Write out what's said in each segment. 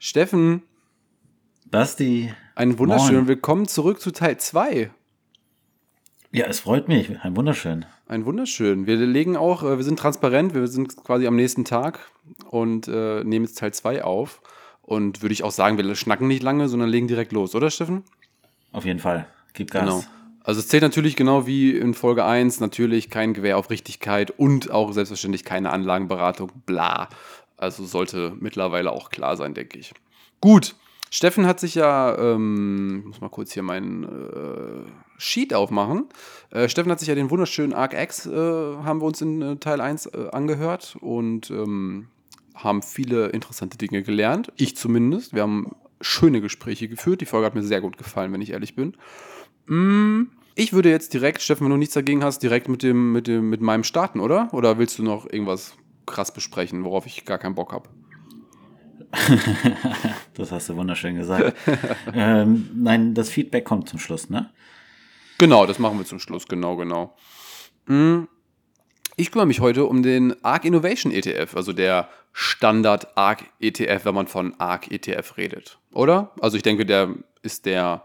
Steffen, Basti. einen wunderschönen Moin. Willkommen zurück zu Teil 2. Ja, es freut mich. Ein wunderschön. Ein wunderschön. Wir legen auch, äh, wir sind transparent, wir sind quasi am nächsten Tag und äh, nehmen jetzt Teil 2 auf. Und würde ich auch sagen, wir schnacken nicht lange, sondern legen direkt los, oder Steffen? Auf jeden Fall. Gib Gas. Genau. Also es zählt natürlich genau wie in Folge 1 natürlich kein Gewehr auf Richtigkeit und auch selbstverständlich keine Anlagenberatung, bla. Also sollte mittlerweile auch klar sein, denke ich. Gut, Steffen hat sich ja, ähm, ich muss mal kurz hier meinen äh, Sheet aufmachen. Äh, Steffen hat sich ja den wunderschönen Arc X, äh, haben wir uns in äh, Teil 1 äh, angehört und ähm, haben viele interessante Dinge gelernt. Ich zumindest. Wir haben schöne Gespräche geführt. Die Folge hat mir sehr gut gefallen, wenn ich ehrlich bin. Mm, Ich würde jetzt direkt, Steffen, wenn du nichts dagegen hast, direkt mit dem, mit dem, mit meinem starten, oder? Oder willst du noch irgendwas krass besprechen, worauf ich gar keinen Bock habe? Das hast du wunderschön gesagt. ähm, nein, das Feedback kommt zum Schluss, ne? Genau, das machen wir zum Schluss, genau, genau. Mm, Ich kümmere mich heute um den ARC Innovation ETF, also der Standard ARC ETF, wenn man von ARC ETF redet, oder? Also ich denke, der ist der,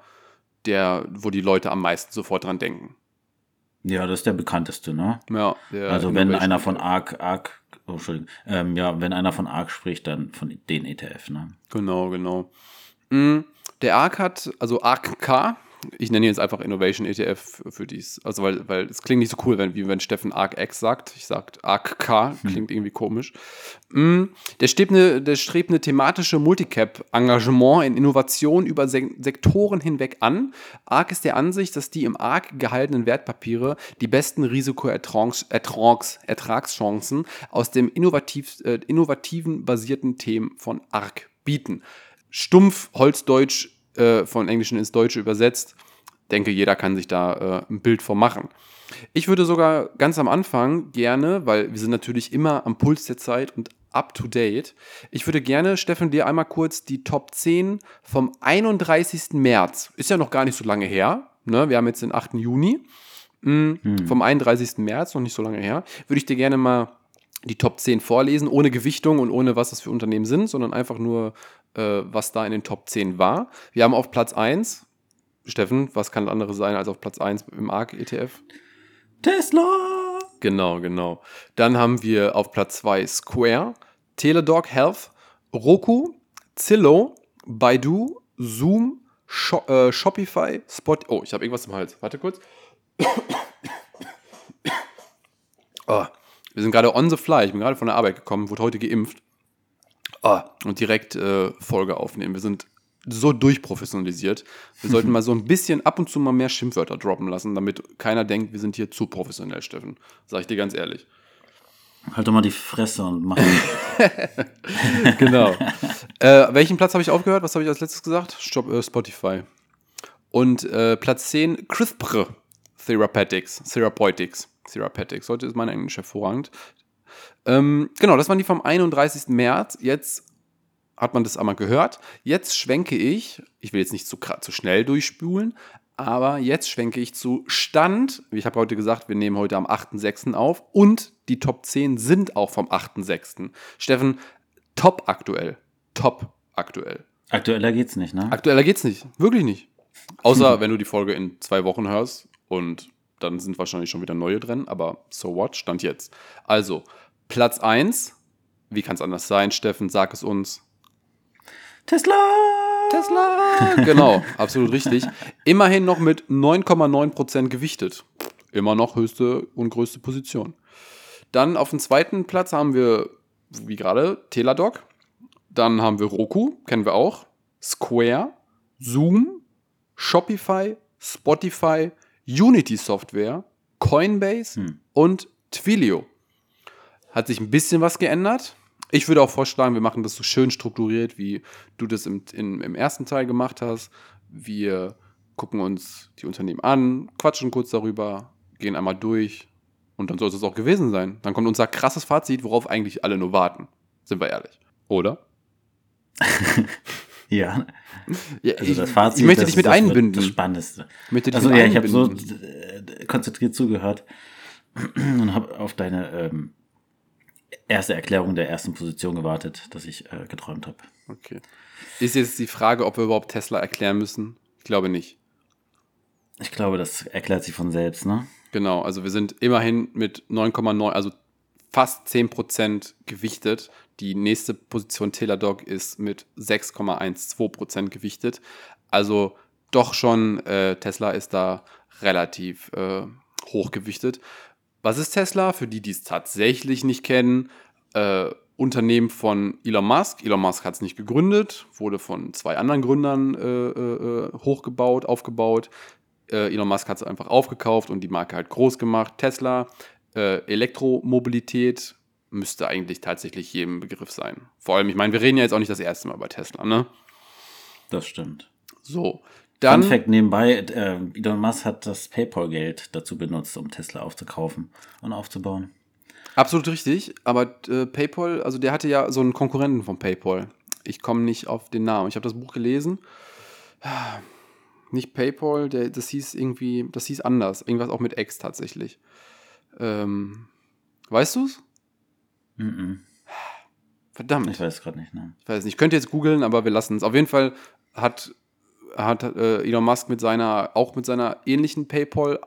der, wo die Leute am meisten sofort dran denken. Ja, das ist der bekannteste, ne? Ja, also wenn einer von ETF. ARC, ARC, oh, Entschuldigung, ähm, ja, wenn einer von ARC spricht, dann von den ETF, ne? Genau, genau. Mm, Der ARC hat, also ARC-K, ich nenne jetzt einfach Innovation ETF für, für dies, also weil, weil es klingt nicht so cool, wenn, wie wenn Steffen ARC X sagt. Ich sage ARC-K, klingt irgendwie komisch. Mm, Der strebt eine, der strebt eine thematische Multicap-Engagement in Innovation über Se Sektoren hinweg an. ARC ist der Ansicht, dass die im ARC gehaltenen Wertpapiere die besten Risiko-Ertragschancen aus dem innovativ, äh, innovativen basierten Themen von ARC bieten. Stumpf, Holzdeutsch, äh, von Englischen ins Deutsche übersetzt. Denke, jeder kann sich da äh, ein Bild von machen. Ich würde sogar ganz am Anfang gerne, weil wir sind natürlich immer am Puls der Zeit und up to date, ich würde gerne, Steffen, dir einmal kurz die Top 10 vom 31. März, ist ja noch gar nicht so lange her, ne? wir haben jetzt den 8. Juni, Mm, vom 31. März, noch nicht so lange her, würde ich dir gerne mal die Top 10 vorlesen, ohne Gewichtung und ohne was das für Unternehmen sind, sondern einfach nur, was da in den Top 10 war. Wir haben auf Platz 1, Steffen, was kann anderes sein als auf Platz 1 im ARC-ETF? Tesla! Genau, genau. Dann haben wir auf Platz 2 Square, Teladoc Health, Roku, Zillow, Baidu, Zoom, Sho äh, Shopify, Spot. Oh, ich habe irgendwas im Hals. Warte kurz. oh, wir sind gerade on the fly. Ich bin gerade von der Arbeit gekommen, wurde heute geimpft. Oh, und direkt äh, Folge aufnehmen. Wir sind so durchprofessionalisiert. Wir sollten mal so ein bisschen ab und zu mal mehr Schimpfwörter droppen lassen, damit keiner denkt, wir sind hier zu professionell, Steffen. Sag ich dir ganz ehrlich. Halt doch mal die Fresse und mach. Genau. äh, welchen Platz habe ich aufgehört? Was habe ich als letztes gesagt? Stopp, äh, Spotify. Und äh, Platz 10, CRISPR Therapeutics. Therapeutics. Therapeutics. Heute ist mein Englisch hervorragend. Ähm, genau, das waren die vom 31. März. Jetzt hat man das einmal gehört. Jetzt schwenke ich, ich will jetzt nicht zu, zu schnell durchspulen, aber jetzt schwenke ich zu Stand. Ich habe heute gesagt, wir nehmen heute am 8.6. auf und die Top 10 sind auch vom 8.6. Steffen, top aktuell. Top aktuell. Aktueller geht's nicht, ne? Aktueller geht's nicht. Wirklich nicht. Außer wenn du die Folge in zwei Wochen hörst und dann sind wahrscheinlich schon wieder neue drin, aber so what? Stand jetzt. Also, Platz 1. Wie kann es anders sein, Steffen? Sag es uns. Tesla! Tesla! Genau, absolut richtig. Immerhin noch mit 9,9% gewichtet. Immer noch höchste und größte Position. Dann auf dem zweiten Platz haben wir, wie gerade, Teladoc. Dann haben wir Roku, kennen wir auch. Square, Zoom, Shopify, Spotify, Unity Software, Coinbase Hm. und Twilio. Hat sich ein bisschen was geändert. Ich würde auch vorschlagen, wir machen das so schön strukturiert, wie du das im, in, im ersten Teil gemacht hast. Wir gucken uns die Unternehmen an, quatschen kurz darüber, gehen einmal durch und dann soll es auch gewesen sein. Dann kommt unser krasses Fazit, worauf eigentlich alle nur warten. Sind wir ehrlich. Oder? Ja, Ja, also das Fazit. ich möchte dich mit das einbinden. Das Spannendste. Ich möchte dich Also mit ja, ich habe so einbinden. konzentriert zugehört und habe auf deine ähm, erste Erklärung der ersten Position gewartet, dass ich äh, geträumt habe. Okay. Ist jetzt die Frage, ob wir überhaupt Tesla erklären müssen? Ich glaube nicht. Ich glaube, das erklärt sich von selbst, ne? Genau, also wir sind immerhin mit 9,9, also fast 10% gewichtet. Die nächste Position Teladoc ist mit 6,12% gewichtet. Also doch schon, äh, Tesla ist da relativ äh, hochgewichtet. Was ist Tesla? Für die, die es tatsächlich nicht kennen, äh, Unternehmen von Elon Musk. Elon Musk hat es nicht gegründet, wurde von zwei anderen Gründern äh, äh, hochgebaut, aufgebaut. Äh, Elon Musk hat es einfach aufgekauft und die Marke halt groß gemacht. Tesla, äh, Elektromobilität müsste eigentlich tatsächlich jedem Begriff sein. Vor allem, ich meine, wir reden ja jetzt auch nicht das erste Mal bei Tesla, ne? Das stimmt. So, dann. Fun Fact nebenbei, äh, Elon Musk hat das PayPal-Geld dazu benutzt, um Tesla aufzukaufen und aufzubauen. Absolut richtig, aber äh, PayPal, also der hatte ja so einen Konkurrenten von PayPal. Ich komme nicht auf den Namen. Ich habe das Buch gelesen. Nicht PayPal, der, das hieß irgendwie, das hieß anders. Irgendwas auch mit X tatsächlich. Ähm, weißt du's? Mm -mm. Verdammt. Ich weiß gerade nicht, ne? Ich weiß nicht. Ich könnte jetzt googeln, aber wir lassen es. Auf jeden Fall hat, hat äh, Elon Musk mit seiner, auch mit seiner ähnlichen PayPal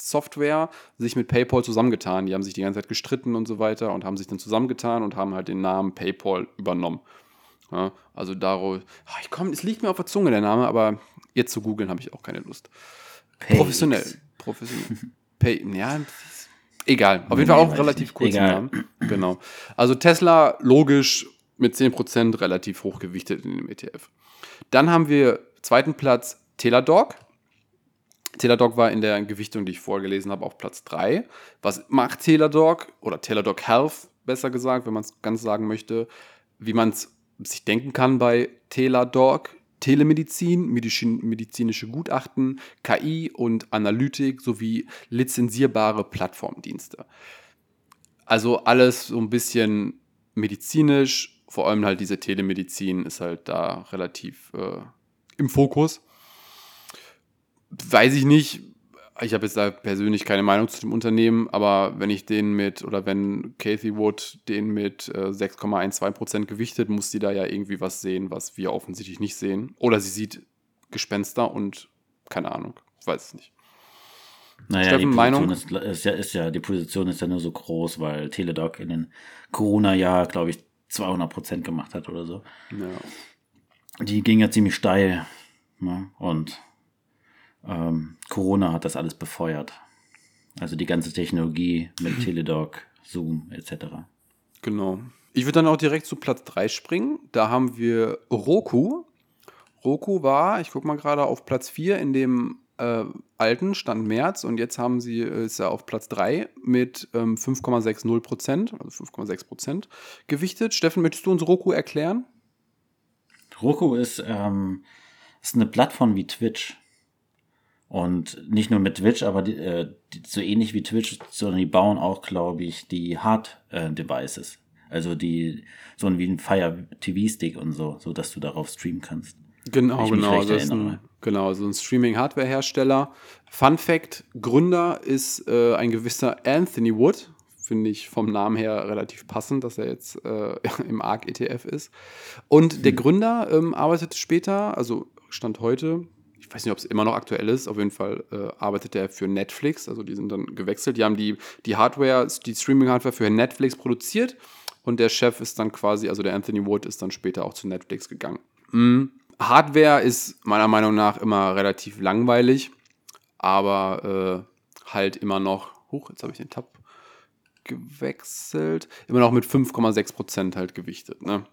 Software sich mit PayPal zusammengetan. Die haben sich die ganze Zeit gestritten und so weiter und haben sich dann zusammengetan und haben halt den Namen PayPal übernommen. Ja, also darauf, ah, ich komm, es liegt mir auf der Zunge der Name, aber jetzt zu googeln habe ich auch keine Lust. Payx. Professionell. Professionell. Pay, ja, egal. Auf jeden Fall auch einen relativ nicht. kurzen Egal. Namen. Genau. Also Tesla logisch mit 10% relativ hochgewichtet in dem ETF. Dann haben wir zweiten Platz Teladoc. Teladoc war in der Gewichtung, die ich vorgelesen habe, auf Platz 3. Was macht Teladoc oder Teladoc Health, besser gesagt, wenn man es ganz sagen möchte, wie man es sich denken kann bei Teladoc? Telemedizin, medizin, medizinische Gutachten, KI und Analytik sowie lizenzierbare Plattformdienste. Also alles so ein bisschen medizinisch, vor allem halt diese Telemedizin ist halt da relativ äh, im Fokus weiß ich nicht. Ich habe jetzt da persönlich keine Meinung zu dem Unternehmen, aber wenn ich den mit, oder wenn Kathy Wood den mit äh, 6,12% gewichtet, muss sie da ja irgendwie was sehen, was wir offensichtlich nicht sehen. Oder sie sieht Gespenster und keine Ahnung. Ich weiß es nicht. Naja, Steffen, die Position ist, ist, ja, ist ja, die Position ist ja nur so groß, weil Teledoc in den Corona-Jahr, glaube ich, 200 Prozent gemacht hat oder so. Ja. Die ging ja ziemlich steil. Ne? Und ähm, Corona hat das alles befeuert. Also die ganze Technologie mit Teledoc, Zoom etc. Genau. Ich würde dann auch direkt zu Platz 3 springen. Da haben wir Roku. Roku war, ich gucke mal gerade, auf Platz 4 in dem äh, alten Stand März und jetzt haben sie, äh, ist er auf Platz 3 mit ähm, 5,60 Prozent, also 5,6 Prozent gewichtet. Steffen, möchtest du uns Roku erklären? Roku ist, ähm, ist eine Plattform wie Twitch. Und nicht nur mit Twitch, aber die, äh, die, so ähnlich wie Twitch, sondern die bauen auch, glaube ich, die Hard-Devices. Also die, so ein wie ein Fire TV-Stick und so, so dass du darauf streamen kannst. Genau, genau. Das ist ein, genau, so ein Streaming-Hardware-Hersteller. Fun Fact: Gründer ist äh, ein gewisser Anthony Wood. Finde ich vom Namen her relativ passend, dass er jetzt äh, im ARC-ETF ist. Und der Gründer ähm, arbeitet später, also Stand heute, ich weiß nicht, ob es immer noch aktuell ist, auf jeden Fall äh, arbeitet er für Netflix. Also die sind dann gewechselt. Die haben die, die Hardware, die Streaming-Hardware für Netflix produziert. Und der Chef ist dann quasi, also der Anthony Wood ist dann später auch zu Netflix gegangen. Mm. Hardware ist meiner Meinung nach immer relativ langweilig, aber äh, halt immer noch, huch, jetzt habe ich den Tab gewechselt, immer noch mit 5,6% halt gewichtet. Ne?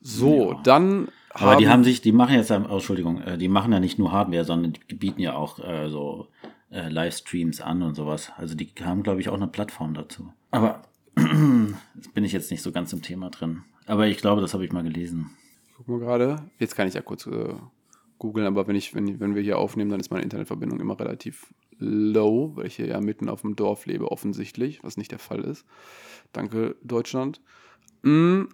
So, Ja. dann Aber die haben sich, die machen jetzt, oh, Entschuldigung, äh, die machen ja nicht nur Hardware, sondern die bieten ja auch äh, so äh, Livestreams an und sowas. Also die haben, glaube ich, auch eine Plattform dazu. Aber jetzt bin ich jetzt nicht so ganz im Thema drin. Aber ich glaube, das habe ich mal gelesen. Guck mal gerade. Jetzt kann ich ja kurz äh, googeln, aber wenn, ich, wenn, wenn wir hier aufnehmen, dann ist meine Internetverbindung immer relativ low, weil ich hier ja mitten auf dem Dorf lebe, offensichtlich, was nicht der Fall ist. Danke, Deutschland. Mm,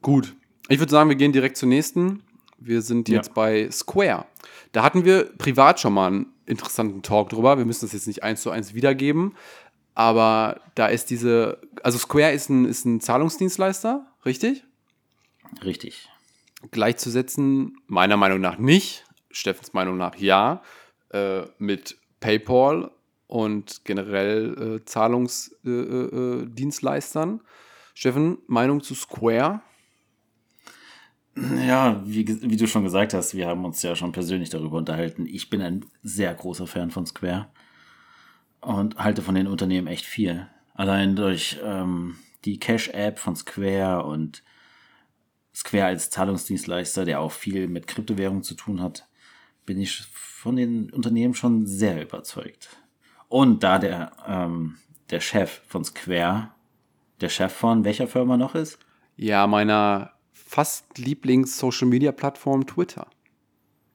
gut. Ich würde sagen, wir gehen direkt zur nächsten. Wir sind Ja. jetzt bei Square. Da hatten wir privat schon mal einen interessanten Talk drüber. Wir müssen das jetzt nicht eins zu eins wiedergeben. aber da ist diese, also Square ist ein, ist ein Zahlungsdienstleister, richtig? Richtig. Gleichzusetzen, meiner Meinung nach nicht, Steffens Meinung nach ja, äh, mit PayPal und generell äh, Zahlungsdienstleistern. Äh, äh, Steffen, Meinung zu Square? Ja, wie, wie du schon gesagt hast, wir haben uns ja schon persönlich darüber unterhalten. Ich bin ein sehr großer Fan von Square und halte von den Unternehmen echt viel. Allein durch ähm, die Cash-App von Square und Square als Zahlungsdienstleister, der auch viel mit Kryptowährung zu tun hat, bin ich von den Unternehmen schon sehr überzeugt. Und da der, ähm, der Chef von Square, der Chef von welcher Firma noch ist? Ja, meiner fast Lieblings-Social-Media-Plattform Twitter.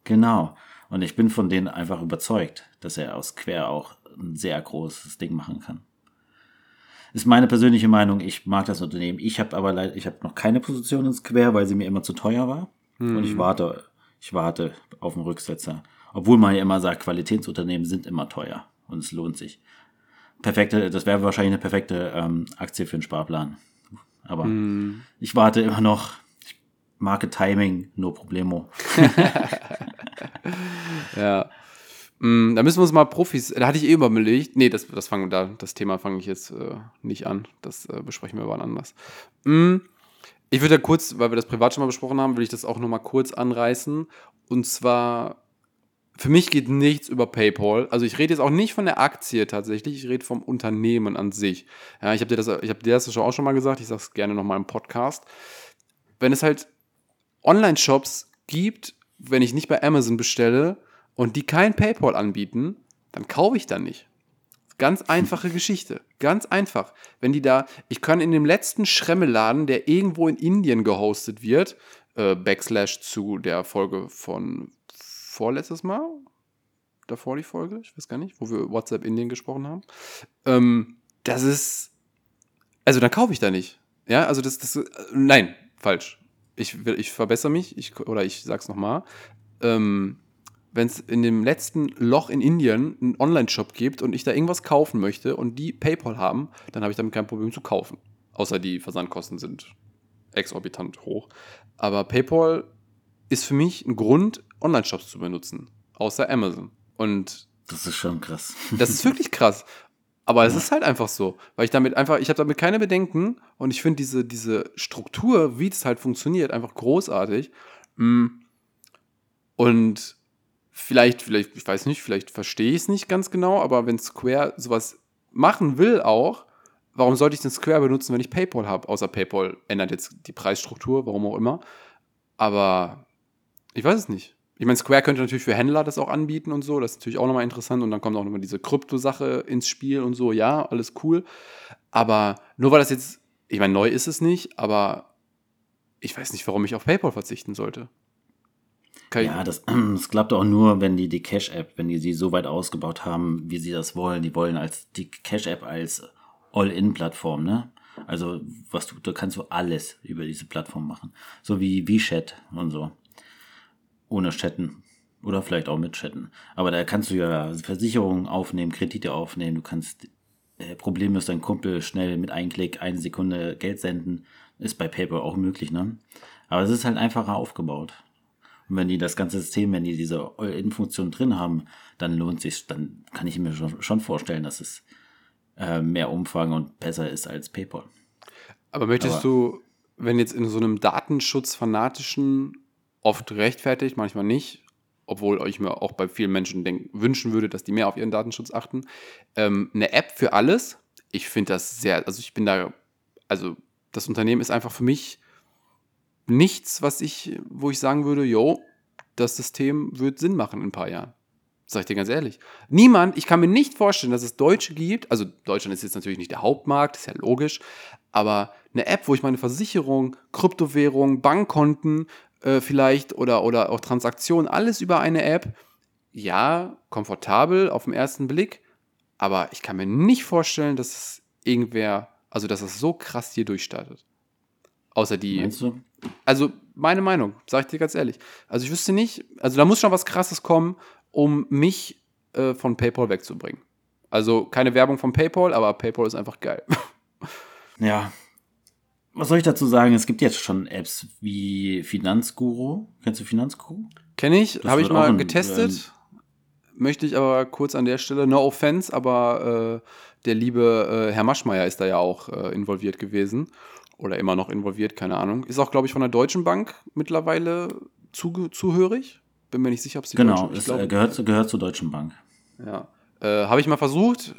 Genau. Und ich bin von denen einfach überzeugt, dass er aus Square auch ein sehr großes Ding machen kann. Ist meine persönliche Meinung. Ich mag das Unternehmen. Ich habe aber leider, ich habe noch keine Position in Square, weil sie mir immer zu teuer war. Hm. Und ich warte, ich warte auf den Rücksetzer. Obwohl man ja immer sagt, Qualitätsunternehmen sind immer teuer und es lohnt sich. Perfekte, das wäre wahrscheinlich eine perfekte ähm, Aktie für einen Sparplan. Aber hm. ich warte immer noch. Market Timing, no problemo. ja. Mm, da müssen wir uns mal Profis. Da hatte ich eh überlegt. Nee, das, das, fang, da, das Thema fange ich jetzt äh, nicht an. Das äh, besprechen wir wann anders. Mm, ich würde ja kurz, weil wir das privat schon mal besprochen haben, will ich das auch noch mal kurz anreißen. Und zwar, für mich geht nichts über PayPal. Also ich rede jetzt auch nicht von der Aktie tatsächlich, ich rede vom Unternehmen an sich. Ja, ich habe dir das, ich habe dir das auch schon mal gesagt, ich sage es gerne noch mal im Podcast. Wenn es halt Online-Shops gibt, wenn ich nicht bei Amazon bestelle und die kein PayPal anbieten, dann kaufe ich da nicht. Ganz einfache Geschichte. Ganz einfach. Wenn die da, ich kann in dem letzten Schremmeladen, der irgendwo in Indien gehostet wird, äh, Backslash zu der Folge von vorletztes Mal, davor die Folge, ich weiß gar nicht, wo wir WhatsApp Indien gesprochen haben. Ähm, das ist, also dann kaufe ich da nicht. Ja, also das, das, nein, falsch ich, ich verbessere mich, ich, oder ich sag's nochmal, ähm, wenn es in dem letzten Loch in Indien einen Online-Shop gibt und ich da irgendwas kaufen möchte und die PayPal haben, dann habe ich damit kein Problem zu kaufen. Außer die Versandkosten sind exorbitant hoch. Aber PayPal ist für mich ein Grund, Online-Shops zu benutzen. Außer Amazon. Und das ist schon krass. Das ist wirklich krass. Aber es ist halt einfach so, weil ich damit einfach, ich habe damit keine Bedenken und ich finde diese, diese Struktur, wie es halt funktioniert, einfach großartig. Mm. Und vielleicht, vielleicht, ich weiß nicht, vielleicht verstehe ich es nicht ganz genau, aber wenn Square sowas machen will auch, warum sollte ich den Square benutzen, wenn ich PayPal habe? Außer PayPal ändert jetzt die Preisstruktur, warum auch immer. Aber ich weiß es nicht. Ich meine, Square könnte natürlich für Händler das auch anbieten und so. Das ist natürlich auch nochmal interessant. Und dann kommt auch nochmal diese Krypto-Sache ins Spiel und so. Ja, alles cool. Aber nur weil das jetzt, ich meine, neu ist es nicht, aber ich weiß nicht, warum ich auf PayPal verzichten sollte. Kann ja, das, das klappt auch nur, wenn die die Cash-App, wenn die sie so weit ausgebaut haben, wie sie das wollen. Die wollen als die Cash-App als All-In-Plattform, ne? Also, was du, da kannst du alles über diese Plattform machen. So wie WeChat und so ohne Chatten. Oder vielleicht auch mit Chatten. Aber da kannst du ja Versicherungen aufnehmen, Kredite aufnehmen, du kannst äh, problemlos deinen Kumpel schnell mit einem Klick eine Sekunde Geld senden. Ist bei PayPal auch möglich, ne? Aber es ist halt einfacher aufgebaut. Und wenn die das ganze System, wenn die diese All-In-Funktion drin haben, dann lohnt sich, dann kann ich mir schon vorstellen, dass es äh, mehr Umfang und besser ist als PayPal. Aber möchtest Aber, du, wenn jetzt in so einem datenschutzfanatischen oft rechtfertigt, manchmal nicht, obwohl ich mir auch bei vielen Menschen denk, wünschen würde, dass die mehr auf ihren Datenschutz achten. Ähm, eine App für alles, ich finde das sehr, also ich bin da, also das Unternehmen ist einfach für mich nichts, was ich, wo ich sagen würde, yo, das System wird Sinn machen in ein paar Jahren. Sag ich dir ganz ehrlich. Niemand, ich kann mir nicht vorstellen, dass es Deutsche gibt, also Deutschland ist jetzt natürlich nicht der Hauptmarkt, ist ja logisch, aber eine App, wo ich meine Versicherung, Kryptowährung, Bankkonten, äh, vielleicht oder, oder auch Transaktionen, alles über eine App. Ja, komfortabel auf den ersten Blick, aber ich kann mir nicht vorstellen, dass es irgendwer, also dass es so krass hier durchstartet. Außer die. Meinst du? Also, meine Meinung, sag ich dir ganz ehrlich. Also, ich wüsste nicht, also da muss schon was krasses kommen, um mich äh, von PayPal wegzubringen. Also keine Werbung von PayPal, aber PayPal ist einfach geil. Ja. Was soll ich dazu sagen? Es gibt jetzt schon Apps wie Finanzguru. Kennst du Finanzguru? Kenne ich, habe ich mal ein- getestet. Möchte ich aber kurz an der Stelle, no offense, aber äh, der liebe äh, Herr Maschmeyer ist da ja auch äh, involviert gewesen. Oder immer noch involviert, keine Ahnung. Ist auch, glaube ich, von der Deutschen Bank mittlerweile zuge- zuhörig. Bin mir nicht sicher, ob es die Genau, Deutsche es glaube- äh, gehört, zu- gehört zur Deutschen Bank. Ja. Äh, habe ich mal versucht.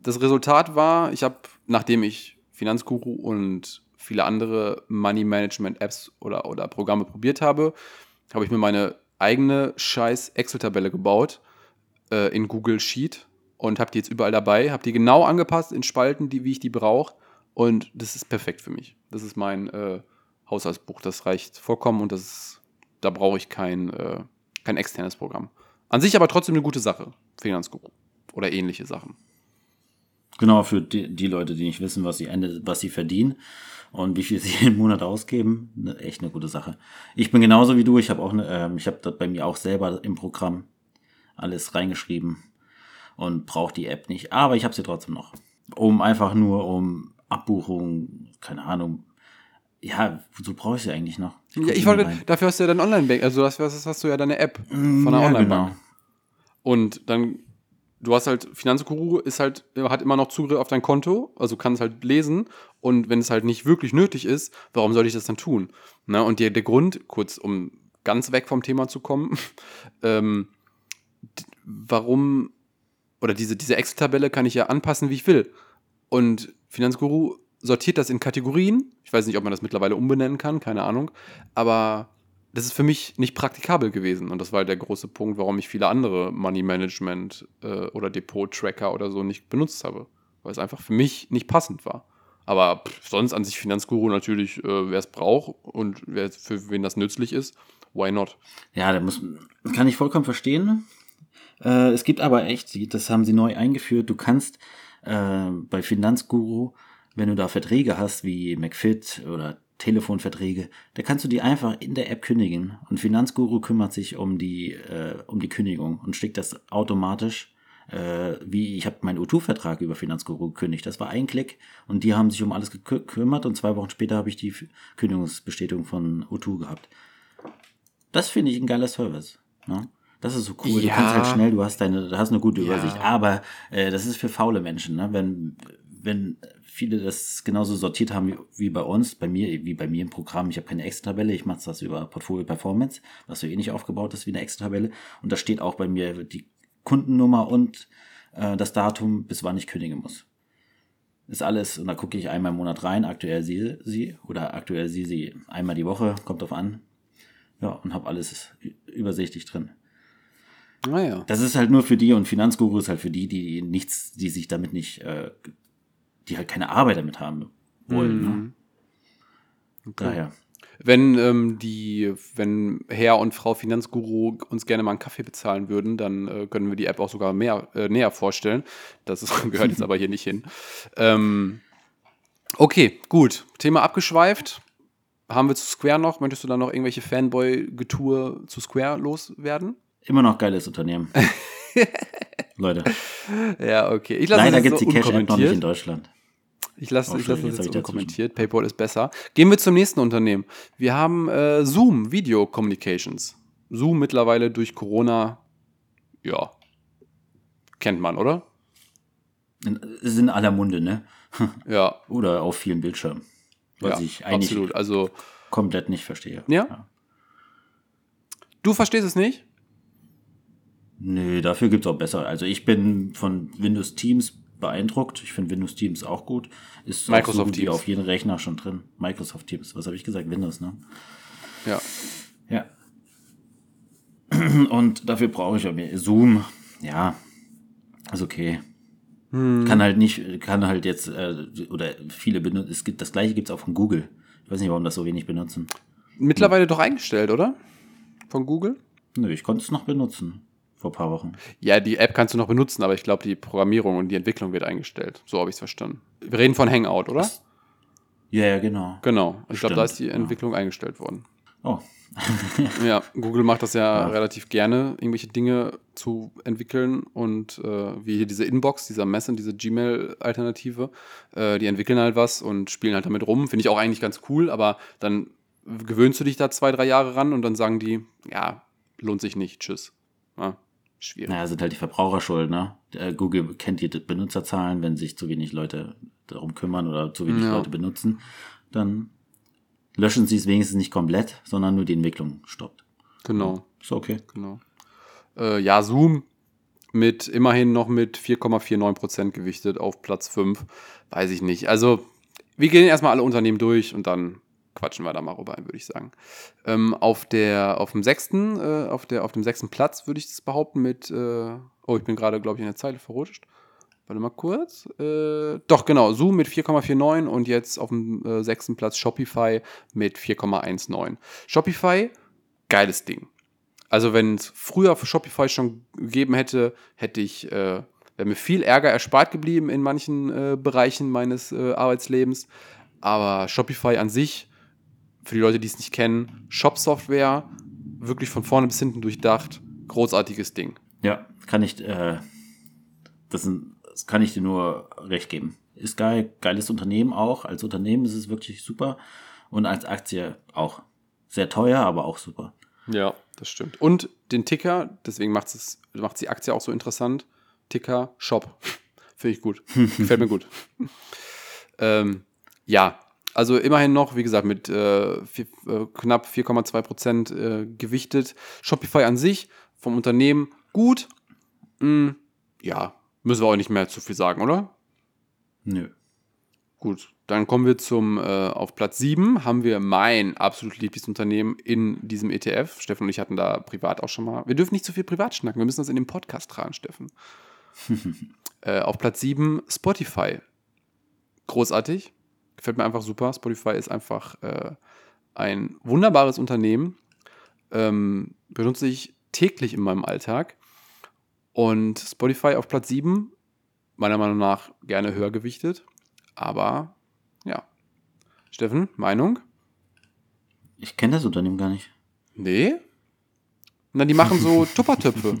Das Resultat war, ich habe, nachdem ich Finanzguru und viele andere Money Management Apps oder, oder Programme probiert habe, habe ich mir meine eigene scheiß Excel-Tabelle gebaut äh, in Google Sheet und habe die jetzt überall dabei, habe die genau angepasst in Spalten, die, wie ich die brauche und das ist perfekt für mich. Das ist mein äh, Haushaltsbuch, das reicht vollkommen und das ist, da brauche ich kein, äh, kein externes Programm. An sich aber trotzdem eine gute Sache, Finanzguru oder ähnliche Sachen. Genau, für die, die Leute, die nicht wissen, was sie, Ende, was sie verdienen und wie viel sie im Monat ausgeben. Ne, echt eine gute Sache. Ich bin genauso wie du. Ich habe auch, ähm, ich habe das bei mir auch selber im Programm alles reingeschrieben und brauche die App nicht. Aber ich habe sie trotzdem noch. Um einfach nur um Abbuchungen, keine Ahnung. Ja, wozu brauche ich sie eigentlich noch? Ja, ich wollte, rein. dafür hast du ja dein Online-Bank, also das hast, hast du ja deine App von der ja, Online-Bank. genau. Und dann, du hast halt, Finanzguru ist halt, hat immer noch Zugriff auf dein Konto, also kannst halt lesen. Und wenn es halt nicht wirklich nötig ist, warum soll ich das dann tun? Na, und der, der Grund, kurz um ganz weg vom Thema zu kommen, ähm, warum, oder diese, diese Excel-Tabelle kann ich ja anpassen, wie ich will. Und Finanzguru sortiert das in Kategorien. Ich weiß nicht, ob man das mittlerweile umbenennen kann, keine Ahnung. Aber das ist für mich nicht praktikabel gewesen. Und das war der große Punkt, warum ich viele andere Money Management äh, oder Depot-Tracker oder so nicht benutzt habe. Weil es einfach für mich nicht passend war. Aber pff, sonst an sich Finanzguru natürlich, äh, wer es braucht und wer, für wen das nützlich ist, why not? Ja, da muss, kann ich vollkommen verstehen. Äh, es gibt aber echt, das haben sie neu eingeführt, du kannst äh, bei Finanzguru, wenn du da Verträge hast wie McFit oder Telefonverträge, da kannst du die einfach in der App kündigen. Und Finanzguru kümmert sich um die, äh, um die Kündigung und schickt das automatisch. Äh, wie ich habe meinen U2-Vertrag über Finanzguru gekündigt. Das war ein Klick und die haben sich um alles gekü- gekümmert und zwei Wochen später habe ich die Kündigungsbestätigung von U2 gehabt. Das finde ich ein geiler Service. Ne? Das ist so cool. Du Ja. kannst halt schnell, du hast deine, du hast eine gute Ja. Übersicht. Aber äh, das ist für faule Menschen. Ne? Wenn, wenn viele das genauso sortiert haben wie, wie bei uns, bei mir, wie bei mir im Programm, ich habe keine Excel-Tabelle, ich mache das über Portfolio Performance, was so ähnlich aufgebaut ist wie eine Excel-Tabelle. Und da steht auch bei mir die Kundennummer und äh, das Datum, bis wann ich kündigen muss. Ist alles, und da gucke ich einmal im Monat rein, aktuell sie, sie oder aktuell sie, sie einmal die Woche, kommt drauf an. Ja, und habe alles übersichtlich drin. Naja. Das ist halt nur für die und Finanzguru ist halt für die, die nichts, die sich damit nicht, äh, die halt keine Arbeit damit haben wollen. Ne? Mhm. Daher. Wenn ähm, die, wenn Herr und Frau Finanzguru uns gerne mal einen Kaffee bezahlen würden, dann äh, können wir die App auch sogar mehr, äh, näher vorstellen. Das ist, gehört jetzt aber hier nicht hin. Ähm, okay, gut. Thema abgeschweift. Haben wir zu Square noch? Möchtest du da noch irgendwelche Fanboy-Getue zu Square loswerden? Immer noch geiles Unternehmen. Leute, Ja, okay. Ich lasse leider gibt's jetzt die so Cash-App noch nicht in. Deutschland. Ich lasse Oh, ich Entschuldigung, das jetzt unkommentiert. PayPal ist besser. Gehen wir zum nächsten Unternehmen. Wir haben äh, Zoom Video Communications. Zoom mittlerweile durch Corona, ja, kennt man, oder? In, ist in aller Munde, ne? Ja, Oder auf vielen Bildschirmen. Was ja ich eigentlich absolut. Also, komplett nicht verstehe. Ja? du verstehst es nicht? Nö, dafür gibt's auch besser. Also ich bin von Windows Teams beeindruckt. Ich finde Windows Teams auch gut. Ist Microsoft wie Teams. auf jedem Rechner schon drin. Microsoft Teams. Was habe ich gesagt? Windows, ne? Ja. Ja. Und dafür brauche ich auch mehr. Zoom, ja, ist okay. Hm. Kann halt nicht, kann halt jetzt, äh, oder viele benutzen, es gibt, das gleiche gibt's auch von Google. Ich weiß nicht, warum das so wenig benutzen. Mittlerweile doch eingestellt, oder? Von Google? Nö, ich konnte es noch benutzen. Vor ein paar Wochen. Ja, die App kannst du noch benutzen, aber ich glaube, die Programmierung und die Entwicklung wird eingestellt. So habe ich es verstanden. Wir reden von Hangout, oder? Ja, ja, genau. Genau. Ich glaube, da ist die ja. Entwicklung eingestellt worden. Oh. ja, Google macht das ja, ja, relativ gerne, irgendwelche Dinge zu entwickeln und äh, wie hier diese Inbox, dieser Messen, diese Gmail-Alternative, äh, die entwickeln halt was und spielen halt damit rum. Finde ich auch eigentlich ganz cool, aber dann gewöhnst du dich da zwei, drei Jahre ran und dann sagen die, ja, lohnt sich nicht, tschüss. Ja, schwierig. Naja, sind halt die Verbraucher schuld, ne? Google kennt die Benutzerzahlen, wenn sich zu wenig Leute darum kümmern oder zu wenig ja. Leute benutzen, dann löschen sie es wenigstens nicht komplett, sondern nur die Entwicklung stoppt. Genau. Ist okay. Genau. Äh, ja, Zoom mit immerhin noch mit 4,49% gewichtet auf Platz 5. Weiß ich nicht. Also, wir gehen erstmal alle Unternehmen durch und dann quatschen wir da mal rüber, würde ich sagen. Ähm, auf, der, auf, dem sechsten, äh, auf, der, auf dem sechsten Platz würde ich das behaupten mit, äh, oh, ich bin gerade, glaube ich, in der Zeile verrutscht. Warte mal kurz. Äh, doch, genau, Zoom mit 4,49 und jetzt auf dem äh, sechsten Platz Shopify mit 4,19. Shopify, geiles Ding. Also, wenn es früher für Shopify schon gegeben hätte, hätte ich, äh, wäre mir viel Ärger erspart geblieben in manchen äh, Bereichen meines Arbeitslebens. Aber Shopify an sich, für die Leute, die es nicht kennen, Shop-Software, wirklich von vorne bis hinten durchdacht, großartiges Ding. Ja, kann ich, äh, das sind das kann ich dir nur recht geben. Ist geil, geiles Unternehmen auch. Als Unternehmen ist es wirklich super. Und als Aktie auch. Sehr teuer, aber auch super. Ja, das stimmt. Und den Ticker, deswegen macht es macht die Aktie auch so interessant. Ticker Shop. Finde ich gut. Gefällt mir gut. ähm, ja, also immerhin noch, wie gesagt, mit äh, vier, äh, knapp 4,2 Prozent äh, gewichtet. Shopify an sich vom Unternehmen gut. Mm, ja, Müssen wir auch nicht mehr zu viel sagen, oder? Nö. Gut, dann kommen wir zum, äh, auf Platz 7 haben wir mein absolut Lieblingsunternehmen in diesem ETF. Steffen und ich hatten da privat auch schon mal. Wir dürfen nicht zu viel privat schnacken, wir müssen das in den Podcast tragen, Steffen. äh, auf Platz 7 Spotify. Großartig. Gefällt mir einfach super. Spotify ist einfach äh, ein wunderbares Unternehmen. Ähm, benutze ich täglich in meinem Alltag. Und Spotify auf Platz 7, meiner Meinung nach gerne höher gewichtet. Aber ja. Steffen, Meinung? Ich kenne das Unternehmen gar nicht. Nee? Na, die machen so Tuppertöpfe.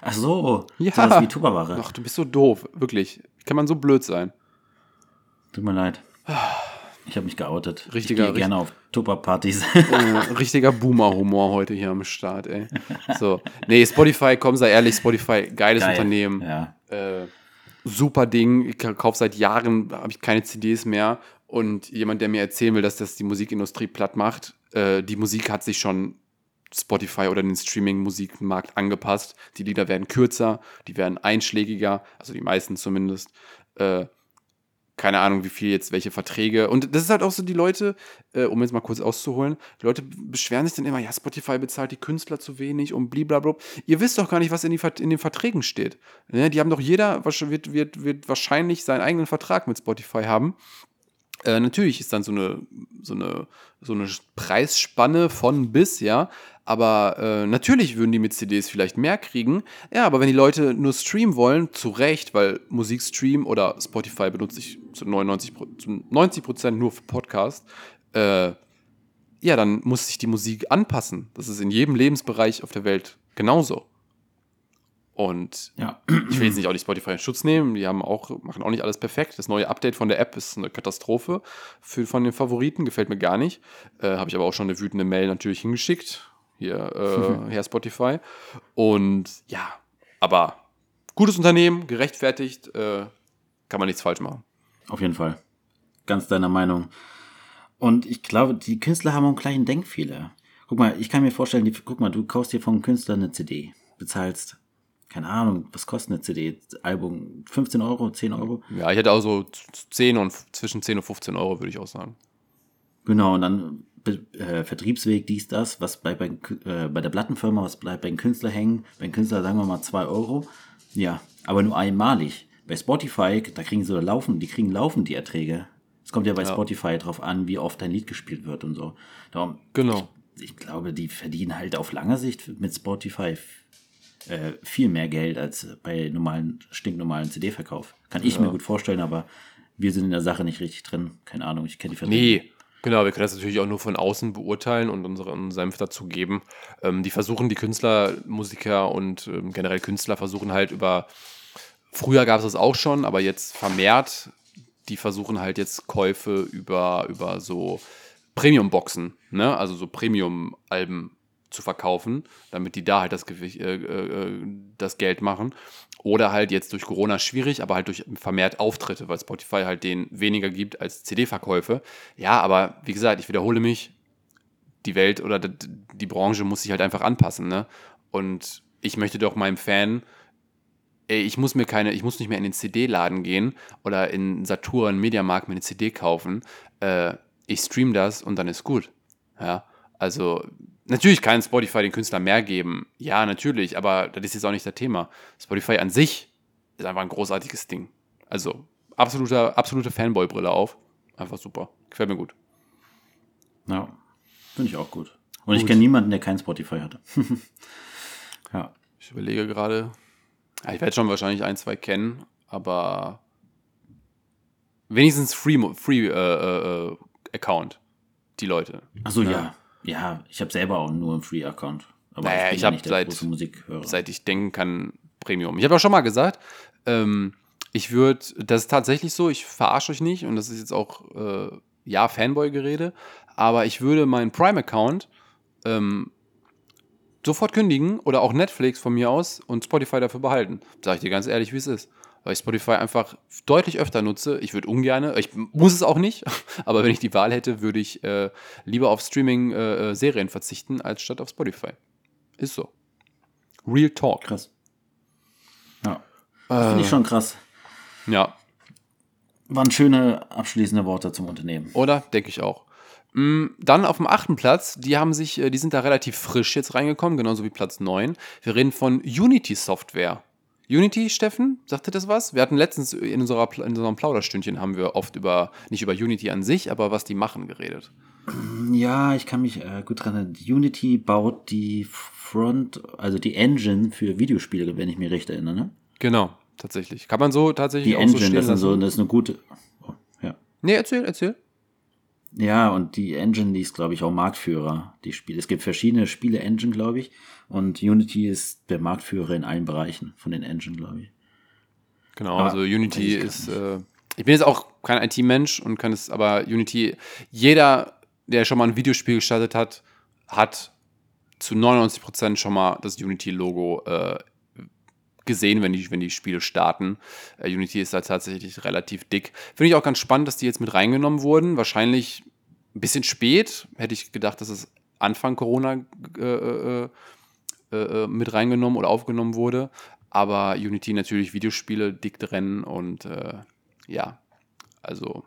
Ach so, ja. sowas wie Tupperware. Ach, du bist so doof, wirklich. Kann man so blöd sein? Tut mir leid. Ich habe mich geoutet. Richtiger, ich gehe gerne auf Tupper-Partys. Äh, richtiger Boomer-Humor heute hier am Start, ey. So. Nee, Spotify, komm, sei ehrlich, Spotify, geiles Geil. Unternehmen. Ja. Äh, super Ding. Ich kaufe seit Jahren, habe ich keine CDs mehr. Und jemand, der mir erzählen will, dass das die Musikindustrie platt macht, äh, die Musik hat sich schon Spotify oder den Streaming-Musikmarkt angepasst. Die Lieder werden kürzer, die werden einschlägiger, also die meisten zumindest. Äh, keine Ahnung, wie viel jetzt welche Verträge. Und das ist halt auch so die Leute, äh, um jetzt mal kurz auszuholen, die Leute beschweren sich dann immer, ja, Spotify bezahlt die Künstler zu wenig und blablabla. Ihr wisst doch gar nicht, was in, die, in den Verträgen steht. Ne? Die haben doch jeder, wird, wird, wird wahrscheinlich seinen eigenen Vertrag mit Spotify haben. Äh, natürlich ist dann so eine, so, eine, so eine Preisspanne von bis, ja. Aber äh, natürlich würden die mit CDs vielleicht mehr kriegen. Ja, aber wenn die Leute nur streamen wollen, zu Recht, weil Musikstream oder Spotify benutze ich zu 99 zu 90 Prozent nur für Podcast, äh, ja, dann muss sich die Musik anpassen. Das ist in jedem Lebensbereich auf der Welt genauso. Und ja. ich will jetzt nicht auch nicht Spotify in Schutz nehmen. Die haben auch, machen auch nicht alles perfekt. Das neue Update von der App ist eine Katastrophe für, von den Favoriten. Gefällt mir gar nicht. Äh, Habe ich aber auch schon eine wütende Mail natürlich hingeschickt. Hier, äh, Herr Spotify. Und ja, aber gutes Unternehmen, gerechtfertigt, äh, kann man nichts falsch machen. Auf jeden Fall. Ganz deiner Meinung. Und ich glaube, die Künstler haben auch einen kleinen Denkfehler. Guck mal, ich kann mir vorstellen, die, guck mal, du kaufst dir vom Künstler eine CD, bezahlst keine Ahnung, was kostet eine CD? Album 15 Euro, 10 Euro? Ja, ich hätte auch so 10 und zwischen 10 und 15 Euro, würde ich auch sagen. Genau, und dann äh, Vertriebsweg, dies, das, was bleibt bei, äh, bei der Plattenfirma, was bleibt beim Künstler hängen. Beim Künstler sagen wir mal 2 Euro. Ja, aber nur einmalig. Bei Spotify, da kriegen sie laufen, die kriegen laufend die Erträge. Es kommt ja bei ja. Spotify drauf an, wie oft dein Lied gespielt wird und so. Darum, genau. Ich, ich glaube, die verdienen halt auf lange Sicht mit Spotify äh, viel mehr Geld als bei normalen, stinknormalen CD-Verkauf. Kann ich ja. mir gut vorstellen, aber wir sind in der Sache nicht richtig drin. Keine Ahnung, ich kenne die Verträge. Nee, Genau, wir können das natürlich auch nur von außen beurteilen und unseren Senf dazu geben. Ähm, die versuchen, die Künstler, Musiker und ähm, generell Künstler versuchen halt über, früher gab es das auch schon, aber jetzt vermehrt, die versuchen halt jetzt Käufe über, über so Premium-Boxen, ne? also so Premium-Alben zu verkaufen, damit die da halt das, Gewicht, äh, äh, das Geld machen. Oder halt jetzt durch Corona schwierig, aber halt durch vermehrt Auftritte, weil Spotify halt den weniger gibt als CD-Verkäufe. Ja, aber wie gesagt, ich wiederhole mich, die Welt oder die Branche muss sich halt einfach anpassen, ne? Und ich möchte doch meinem Fan, ey, ich muss mir keine, ich muss nicht mehr in den CD-Laden gehen oder in Saturn, Mediamarkt mir eine CD kaufen. Äh, ich stream das und dann ist gut. Ja, also Natürlich kann Spotify den Künstler mehr geben. Ja, natürlich, aber das ist jetzt auch nicht das Thema. Spotify an sich ist einfach ein großartiges Ding. Also, absolute, absolute Fanboy-Brille auf. Einfach super. Gefällt mir gut. Ja, finde ich auch gut. Und gut. ich kenne niemanden, der kein Spotify hatte. ja. Ich überlege gerade. Ja, ich werde schon wahrscheinlich ein, zwei kennen, aber wenigstens Free, free äh, äh, äh Account. Die Leute. Achso, ja. ja. Ja, ich habe selber auch nur einen Free-Account. Aber naja, ich, ich habe seit, seit ich denken kann, Premium. Ich habe auch schon mal gesagt, ähm, ich würde, das ist tatsächlich so, ich verarsche euch nicht und das ist jetzt auch, äh, ja, Fanboy-Gerede, aber ich würde meinen Prime-Account ähm, sofort kündigen oder auch Netflix von mir aus und Spotify dafür behalten. Sag ich dir ganz ehrlich, wie es ist weil ich Spotify einfach deutlich öfter nutze. Ich würde ungern, ich muss es auch nicht, aber wenn ich die Wahl hätte, würde ich äh, lieber auf Streaming-Serien äh, verzichten, als statt auf Spotify. Ist so. Real Talk. Krass. Ja. Äh, Finde ich schon krass. Ja. Waren schöne abschließende Worte zum Unternehmen. Oder? Denke ich auch. Mm, dann auf dem achten Platz, die haben sich, äh, die sind da relativ frisch jetzt reingekommen, genauso wie Platz 9. Wir reden von Unity Software. Unity, Steffen, sagte das was? Wir hatten letztens in, unserer, in unserem Plauderstündchen haben wir oft über, nicht über Unity an sich, aber was die machen geredet. Ja, ich kann mich äh, gut dran erinnern. Unity baut die Front, also die Engine für Videospiele, wenn ich mich recht erinnere, ne? Genau, tatsächlich. Kann man so tatsächlich die auch Engine, so stehen das, so, das ist eine gute. Oh, ja. Nee, erzähl, erzähl. Ja, und die Engine, die ist, glaube ich, auch Marktführer, die Spiele. Es gibt verschiedene Spiele-Engine, glaube ich. Und Unity ist der Marktführer in allen Bereichen von den Engine, glaube ich. Genau, aber also Unity ist. Äh, ich bin jetzt auch kein IT-Mensch und kann es, aber Unity, jeder, der schon mal ein Videospiel gestartet hat, hat zu 99% schon mal das Unity-Logo äh, gesehen, wenn die, wenn die Spiele starten. Äh, Unity ist da tatsächlich relativ dick. Finde ich auch ganz spannend, dass die jetzt mit reingenommen wurden. Wahrscheinlich ein bisschen spät. Hätte ich gedacht, dass es Anfang Corona äh, äh, äh, äh mit reingenommen oder aufgenommen wurde. Aber Unity natürlich Videospiele dick drin und äh, ja, also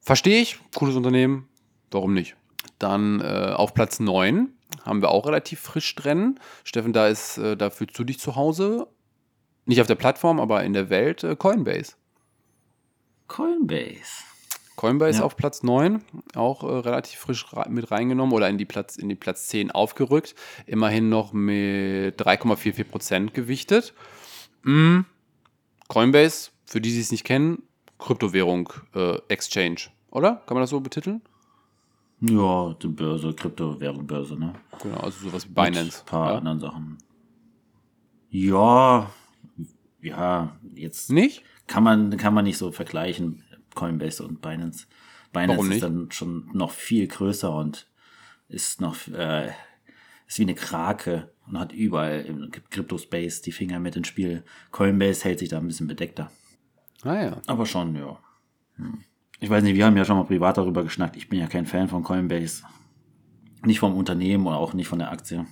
verstehe ich, cooles Unternehmen, warum nicht? Dann auf Platz 9 haben wir auch relativ frisch drin. Steffen, da ist, äh, da fühlst du dich zu Hause. Nicht auf der Plattform, aber in der Welt äh, Coinbase. Coinbase. Coinbase ja. auf Platz 9, auch äh, relativ frisch mit reingenommen oder in die, Platz, in die Platz 10 aufgerückt. Immerhin noch mit 3,44% gewichtet. Mm. Coinbase, für die, die es nicht kennen, Kryptowährung, äh, Exchange, oder? Kann man das so betiteln? Ja, die Börse, Kryptowährung, Börse, ne? Genau, also sowas wie Binance. Mit ein paar ja? anderen Sachen. Ja, ja, jetzt. Nicht? Kann man, kann man nicht so vergleichen, Coinbase und Binance. Binance Warum ist dann schon noch viel größer und ist noch, äh, ist wie eine Krake und hat überall im Crypto-Space die Finger mit ins Spiel. Coinbase hält sich da ein bisschen bedeckter. Ah ja. Aber schon, ja. Hm. Ich weiß nicht, wir haben ja schon mal privat darüber geschnackt. Ich bin ja kein Fan von Coinbase. Nicht vom Unternehmen oder auch nicht von der Aktie.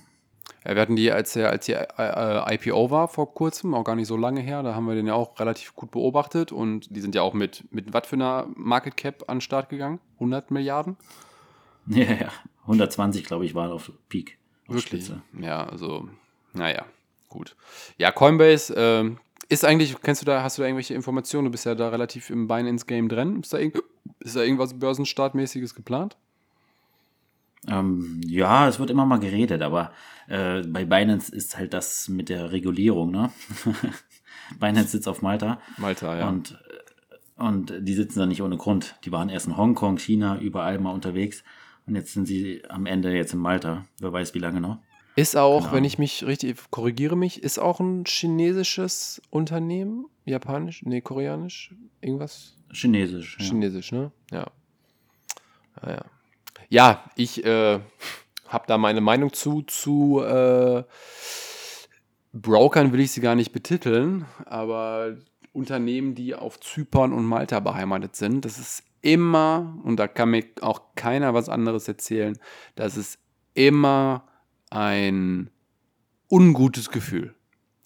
Ja, wir hatten die, als, der, als die äh, IPO war vor kurzem, auch gar nicht so lange her, da haben wir den ja auch relativ gut beobachtet und die sind ja auch mit, mit was für einer Market Cap an den Start gegangen? 100 Milliarden? Ja, ja. 120, glaube ich, waren auf Peak. Auf Wirklich? Spitze. Ja, also, naja, gut. Ja, Coinbase, äh, ist eigentlich, kennst du da, hast du da irgendwelche Informationen? Du bist ja da relativ im Binance-Game drin. Ist da, ist da irgendwas Börsenstartmäßiges geplant? Ähm, ja, es wird immer mal geredet, aber äh, bei Binance ist halt das mit der Regulierung, ne? Binance sitzt auf Malta. Malta, ja. Und Und die sitzen da nicht ohne Grund. Die waren erst in Hongkong, China, überall mal unterwegs. Und jetzt sind sie am Ende jetzt in Malta. Wer weiß, wie lange noch. Ist auch, Genau. wenn ich mich richtig korrigiere mich, ist auch ein chinesisches Unternehmen, japanisch, nee, koreanisch, irgendwas Chinesisch. Ja. Chinesisch, ne? Ja. Ja, ja. ja ich äh, habe da meine Meinung zu, zu äh, Brokern will ich sie gar nicht betiteln, aber Unternehmen, die auf Zypern und Malta beheimatet sind, das ist immer, und da kann mir auch keiner was anderes erzählen, das ist immer ein ungutes Gefühl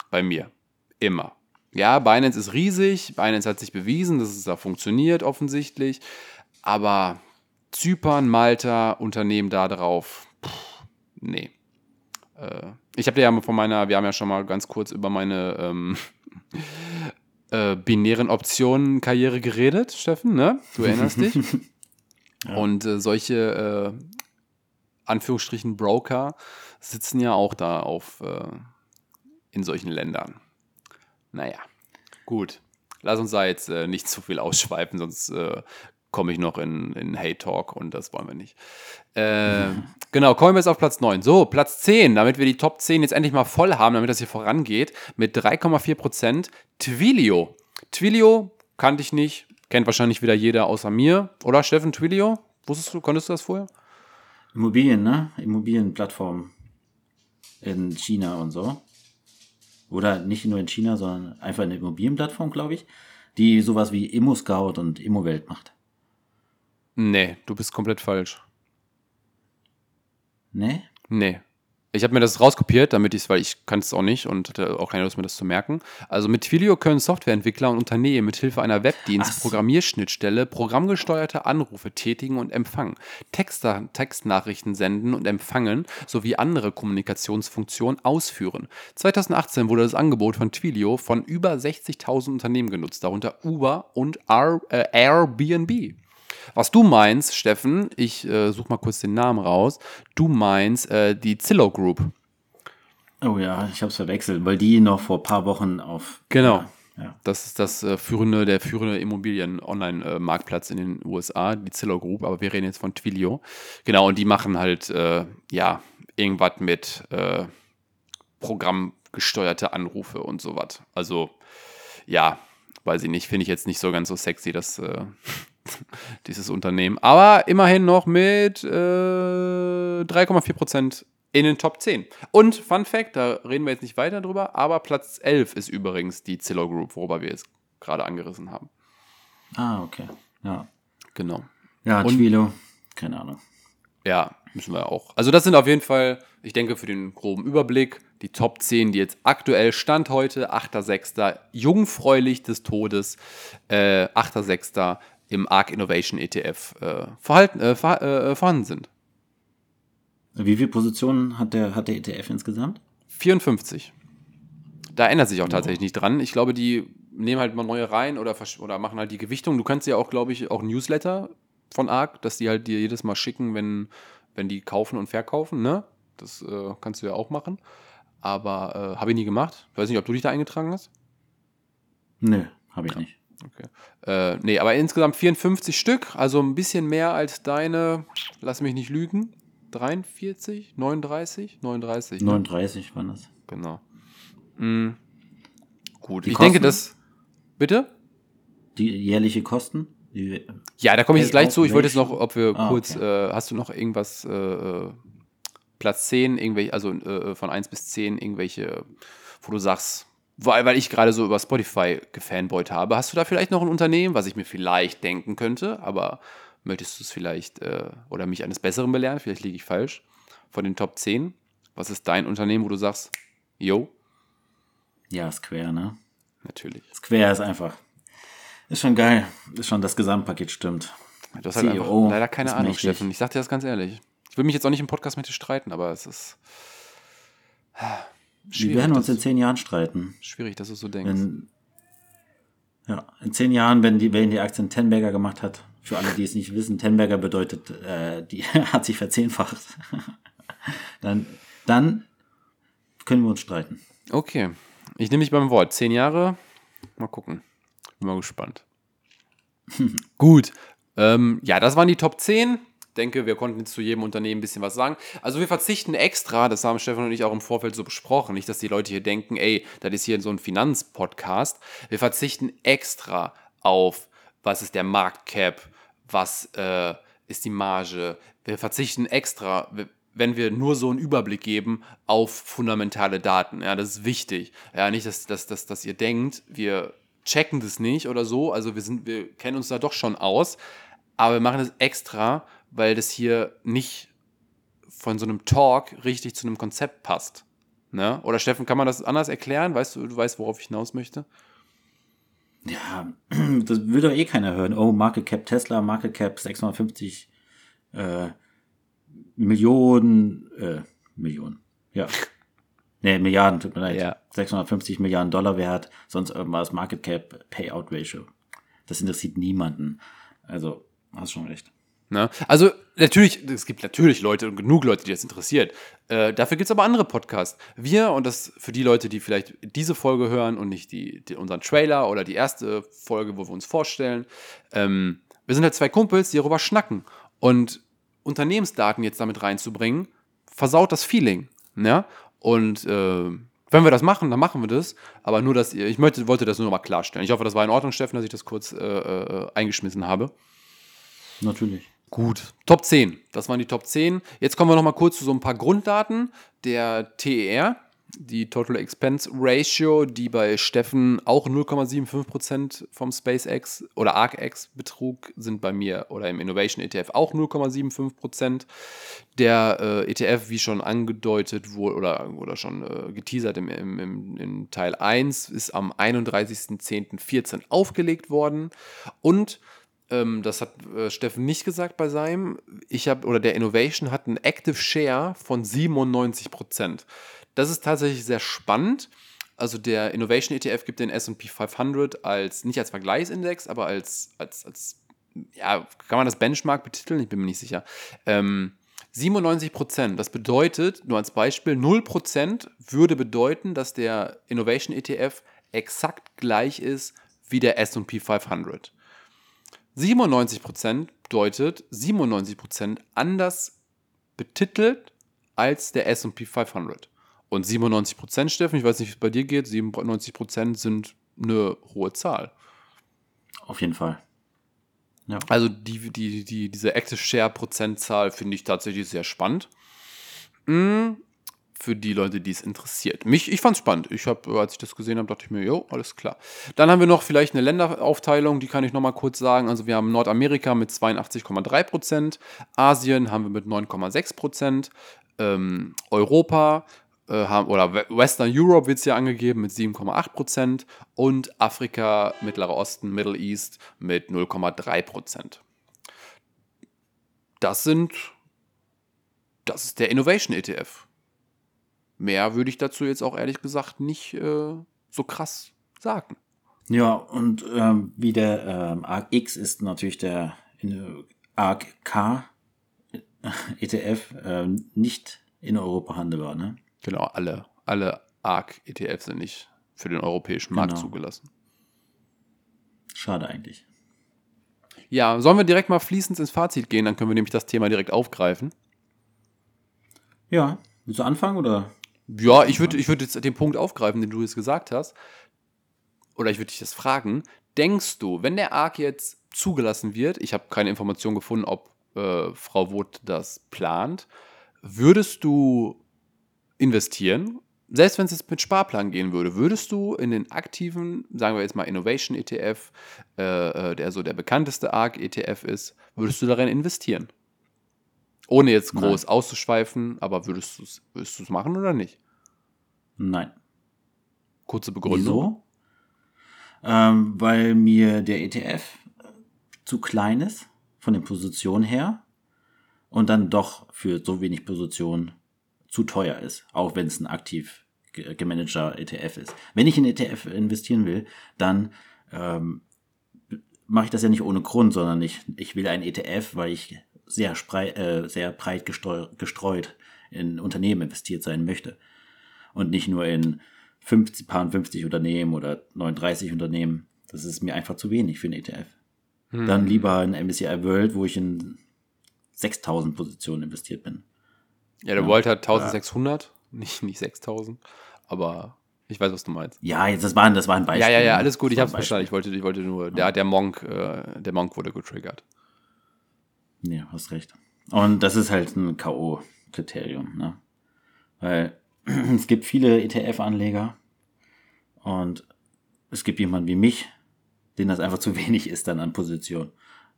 bei mir. Immer. Ja, Binance ist riesig, Binance hat sich bewiesen, dass es da funktioniert offensichtlich, aber Zypern, Malta, Unternehmen da drauf, pff, nee. Äh, ich habe ja von meiner, wir haben ja schon mal ganz kurz über meine ähm, äh, binären Optionen Karriere geredet, Steffen, ne? Du erinnerst dich? Ja. Und äh, solche äh, Anführungsstrichen Broker sitzen ja auch da auf äh, in solchen Ländern. Naja, gut. Lass uns da jetzt äh, nicht zu viel ausschweifen, sonst äh, komme ich noch in, in Hate Talk und das wollen wir nicht. Äh, Genau, Coinbase auf Platz 9. So, Platz 10, damit wir die Top 10 jetzt endlich mal voll haben, damit das hier vorangeht, mit 3,4% Twilio. Twilio kannte ich nicht, kennt wahrscheinlich wieder jeder außer mir. Oder Steffen, Twilio? Wusstest du, konntest du das vorher? Immobilien, ne? Immobilienplattformen in China und so. Oder nicht nur in China, sondern einfach eine Immobilienplattform, glaube ich, die sowas wie Immo-Scout und Immowelt macht. Nee, du bist komplett falsch. Ne? Nee. Ich habe mir das rauskopiert, damit ich es, weil ich kann es auch nicht und hatte auch keine Lust, mir das zu merken. Also mit Twilio können Softwareentwickler und Unternehmen mit Hilfe einer Ach Webdienst, so. Programmierschnittstelle, programmgesteuerte Anrufe tätigen und empfangen, Texter, Textnachrichten senden und empfangen sowie andere Kommunikationsfunktionen ausführen. 2018 wurde das Angebot von Twilio von über 60.000 Unternehmen genutzt, darunter Uber und R, äh, Airbnb. Was du meinst, Steffen, ich äh, suche mal kurz den Namen raus. Du meinst äh, die Zillow Group. Oh ja, ich habe es verwechselt, weil die noch vor ein paar Wochen auf. Genau. Ja. Das ist das äh, führende, der führende Immobilien-Online-Marktplatz in den USA, die Zillow Group, aber wir reden jetzt von Twilio. Genau, und die machen halt, äh, ja, irgendwas mit äh, programmgesteuerte Anrufe und sowas. Also, ja, weiß ich nicht, finde ich jetzt nicht so ganz so sexy, das, äh, dieses Unternehmen. Aber immerhin noch mit äh, 3,4% in den Top 10. Und Fun Fact, da reden wir jetzt nicht weiter drüber, aber Platz 11 ist übrigens die Zillow Group, worüber wir jetzt gerade angerissen haben. Ah, okay. Ja. Genau. Ja, Und- Twilo. Keine Ahnung. Ja, müssen wir auch. Also das sind auf jeden Fall, ich denke, für den groben Überblick, die Top 10, die jetzt aktuell Stand heute, 8.6., jungfräulich des Todes, äh, 8.6. im ARC Innovation ETF äh, verhalten, äh, ver, äh, vorhanden sind. Wie viele Positionen hat der, hat der ETF insgesamt? 54. Da ändert sich auch tatsächlich nicht dran. Ich glaube, die nehmen halt mal neue rein oder, oder machen halt die Gewichtung. Du kannst ja auch, glaube ich, auch Newsletter von ARC, dass die halt dir jedes Mal schicken, wenn, wenn die kaufen und verkaufen, ne? Das äh, kannst du ja auch machen. Aber äh, habe ich nie gemacht. Weiß nicht, ob du dich da eingetragen hast. Nö, habe ich nicht. Okay. Äh, nee, aber insgesamt 54 Stück, also ein bisschen mehr als deine, lass mich nicht lügen, 43, 39, 39. ne? 39 waren das. Genau. Mm. Gut, Die ich denke, Kosten? das. Bitte? Die jährliche Kosten? Die, Ja, da komme ich jetzt gleich zu. Ich wollte jetzt noch, ob wir Ah, kurz, okay. äh, hast du noch irgendwas, äh, äh, Platz 10, irgendwelche, also äh, von 1 bis 10, irgendwelche, wo du sagst, weil, weil ich gerade so über Spotify gefanboyt habe, hast du da vielleicht noch ein Unternehmen, was ich mir vielleicht denken könnte, aber möchtest du es vielleicht äh, oder mich eines Besseren belehren? Vielleicht liege ich falsch. Von den Top 10, was ist dein Unternehmen, wo du sagst, yo, ja, Square, ne? natürlich. Square ist einfach. Ist schon geil. Ist schon das Gesamtpaket stimmt. Du hast halt einfach CEO leider keine Ahnung, mächtig. Steffen. Ich sag dir das ganz ehrlich. Ich will mich jetzt auch nicht im Podcast mit dir streiten, aber es ist Wir werden uns in zehn Jahren streiten. schwierig, dass du so denkst. In, ja, in zehn Jahren, wenn die, wenn die Aktien Tenberger gemacht hat, für alle, die es nicht wissen, Tenberger bedeutet, äh, die hat sich verzehnfacht. dann, dann können wir uns streiten. Okay, ich nehme dich beim Wort. Zehn Jahre, mal gucken. Bin mal gespannt. Gut. Ähm, ja, das waren die Top 10. Denke, wir konnten jetzt zu jedem Unternehmen ein bisschen was sagen. Also wir verzichten extra, das haben Stefan und ich auch im Vorfeld so besprochen, nicht, dass die Leute hier denken, ey, das ist hier so ein Finanzpodcast. Wir verzichten extra auf, was ist der Marktcap, was äh, ist die Marge. Wir verzichten extra, wenn wir nur so einen Überblick geben auf fundamentale Daten. Ja, das ist wichtig. Ja, nicht, dass, dass, dass, dass ihr denkt, wir checken das nicht oder so. Also wir sind, wir kennen uns da doch schon aus, aber wir machen das extra, weil das hier nicht von so einem Talk richtig zu einem Konzept passt. Ne? Oder Steffen, kann man das anders erklären? Weißt du, du weißt, worauf ich hinaus möchte? Ja, das will doch eh keiner hören. Oh, Market Cap Tesla, Market Cap 650 äh, Millionen, äh, Millionen, ja. Nee, Milliarden, tut mir leid. Ja. 650 Milliarden Dollar wert, sonst irgendwas, Market Cap Payout Ratio. Das interessiert niemanden. Also, hast schon recht. Ne? Also natürlich, es gibt natürlich Leute und genug Leute, die das interessiert. Äh, dafür gibt es aber andere Podcasts. Wir, und das für die Leute, die vielleicht diese Folge hören und nicht die, die unseren Trailer oder die erste Folge, wo wir uns vorstellen, ähm, wir sind halt zwei Kumpels, die darüber schnacken. Und Unternehmensdaten jetzt damit reinzubringen, versaut das Feeling. Ne? Und äh, wenn wir das machen, dann machen wir das. Aber nur, dass ihr, ich möchte, wollte das nur mal klarstellen. Ich hoffe, das war in Ordnung, Steffen, dass ich das kurz äh, äh, eingeschmissen habe. Natürlich. Gut, Top 10. Das waren die Top 10. Jetzt kommen wir noch mal kurz zu so ein paar Grunddaten. Der TER, die Total Expense Ratio, die bei Steffen auch 0,75% vom SpaceX oder ArcX betrug, sind bei mir oder im Innovation ETF auch 0,75%. Der äh, ETF, wie schon angedeutet wurde oder, oder schon äh, geteasert im, im, im, im Teil 1, ist am 31.10.14 aufgelegt worden und ähm, das hat äh, Steffen nicht gesagt bei seinem. Ich habe, oder der Innovation hat einen Active Share von 97 Prozent. Das ist tatsächlich sehr spannend. Also der Innovation ETF gibt den S&P 500 als, nicht als Vergleichsindex, aber als, als, als, ja, kann man das Benchmark betiteln? Ich bin mir nicht sicher. Ähm, 97 Prozent, das bedeutet, nur als Beispiel, 0 Prozent würde bedeuten, dass der Innovation ETF exakt gleich ist wie der S&P 500. 97% bedeutet 97% anders betitelt als der SP 500. Und 97%, Steffen, ich weiß nicht, wie es bei dir geht, 97% sind eine hohe Zahl. Auf jeden Fall. Ja. Also die, die, die, diese Active Share Prozentzahl finde ich tatsächlich sehr spannend. Mhm für die Leute, die es interessiert. Mich, ich fand es spannend. Ich habe, als ich das gesehen habe, dachte ich mir, jo, alles klar. Dann haben wir noch vielleicht eine Länderaufteilung, die kann ich noch mal kurz sagen. Also wir haben Nordamerika mit 82,3 Prozent, Asien haben wir mit 9,6 Prozent, ähm, Europa äh, haben, oder Western Europe wird es ja angegeben mit 7,8 Prozent und Afrika, Mittlerer Osten, Middle East mit 0,3 Prozent. Das sind, das ist der Innovation ETF mehr würde ich dazu jetzt auch ehrlich gesagt nicht äh, so krass sagen. Ja, und ähm, wie der ähm, ARC X ist natürlich der ARC K ETF äh, nicht in Europa handelbar, ne? Genau, alle, alle ARC ETFs sind nicht für den europäischen Markt genau. zugelassen. Schade eigentlich. Ja, sollen wir direkt mal fließend ins Fazit gehen, dann können wir nämlich das Thema direkt aufgreifen. Ja, willst du anfangen oder? Ja, ich würde ich würd jetzt den Punkt aufgreifen, den du jetzt gesagt hast. Oder ich würde dich das fragen. Denkst du, wenn der ARC jetzt zugelassen wird, ich habe keine Information gefunden, ob äh, Frau Woth das plant, würdest du investieren? Selbst wenn es jetzt mit Sparplan gehen würde, würdest du in den aktiven, sagen wir jetzt mal Innovation ETF, äh, äh, der so der bekannteste ARC ETF ist, würdest du darin investieren? Ohne jetzt groß Nein. auszuschweifen, aber würdest du es würdest machen oder nicht? Nein. Kurze Begründung. Wieso? Ähm, weil mir der ETF zu klein ist, von den Positionen her, und dann doch für so wenig Positionen zu teuer ist, auch wenn es ein aktiv gemanagter ETF ist. Wenn ich in ETF investieren will, dann ähm, mache ich das ja nicht ohne Grund, sondern ich, ich will einen ETF, weil ich sehr, äh, sehr breit gestreut in Unternehmen investiert sein möchte. Und nicht nur in 50, paar 50 Unternehmen oder 39 Unternehmen. Das ist mir einfach zu wenig für einen ETF. Hm. Dann lieber in MSCI World, wo ich in 6000 Positionen investiert bin. Ja, der ja. World hat 1600, ja. nicht, nicht 6000, aber ich weiß, was du meinst. Ja, jetzt, das, war, das war ein Beispiel. Ja, ja, ja, alles gut, ich hab's verstanden. Ich wollte, ich wollte nur, der, der Monk, äh, der Monk wurde getriggert. Ja, hast recht. Und das ist halt ein K.O.-Kriterium, ne? Weil es gibt viele ETF-Anleger und es gibt jemanden wie mich, denen das einfach zu wenig ist dann an Position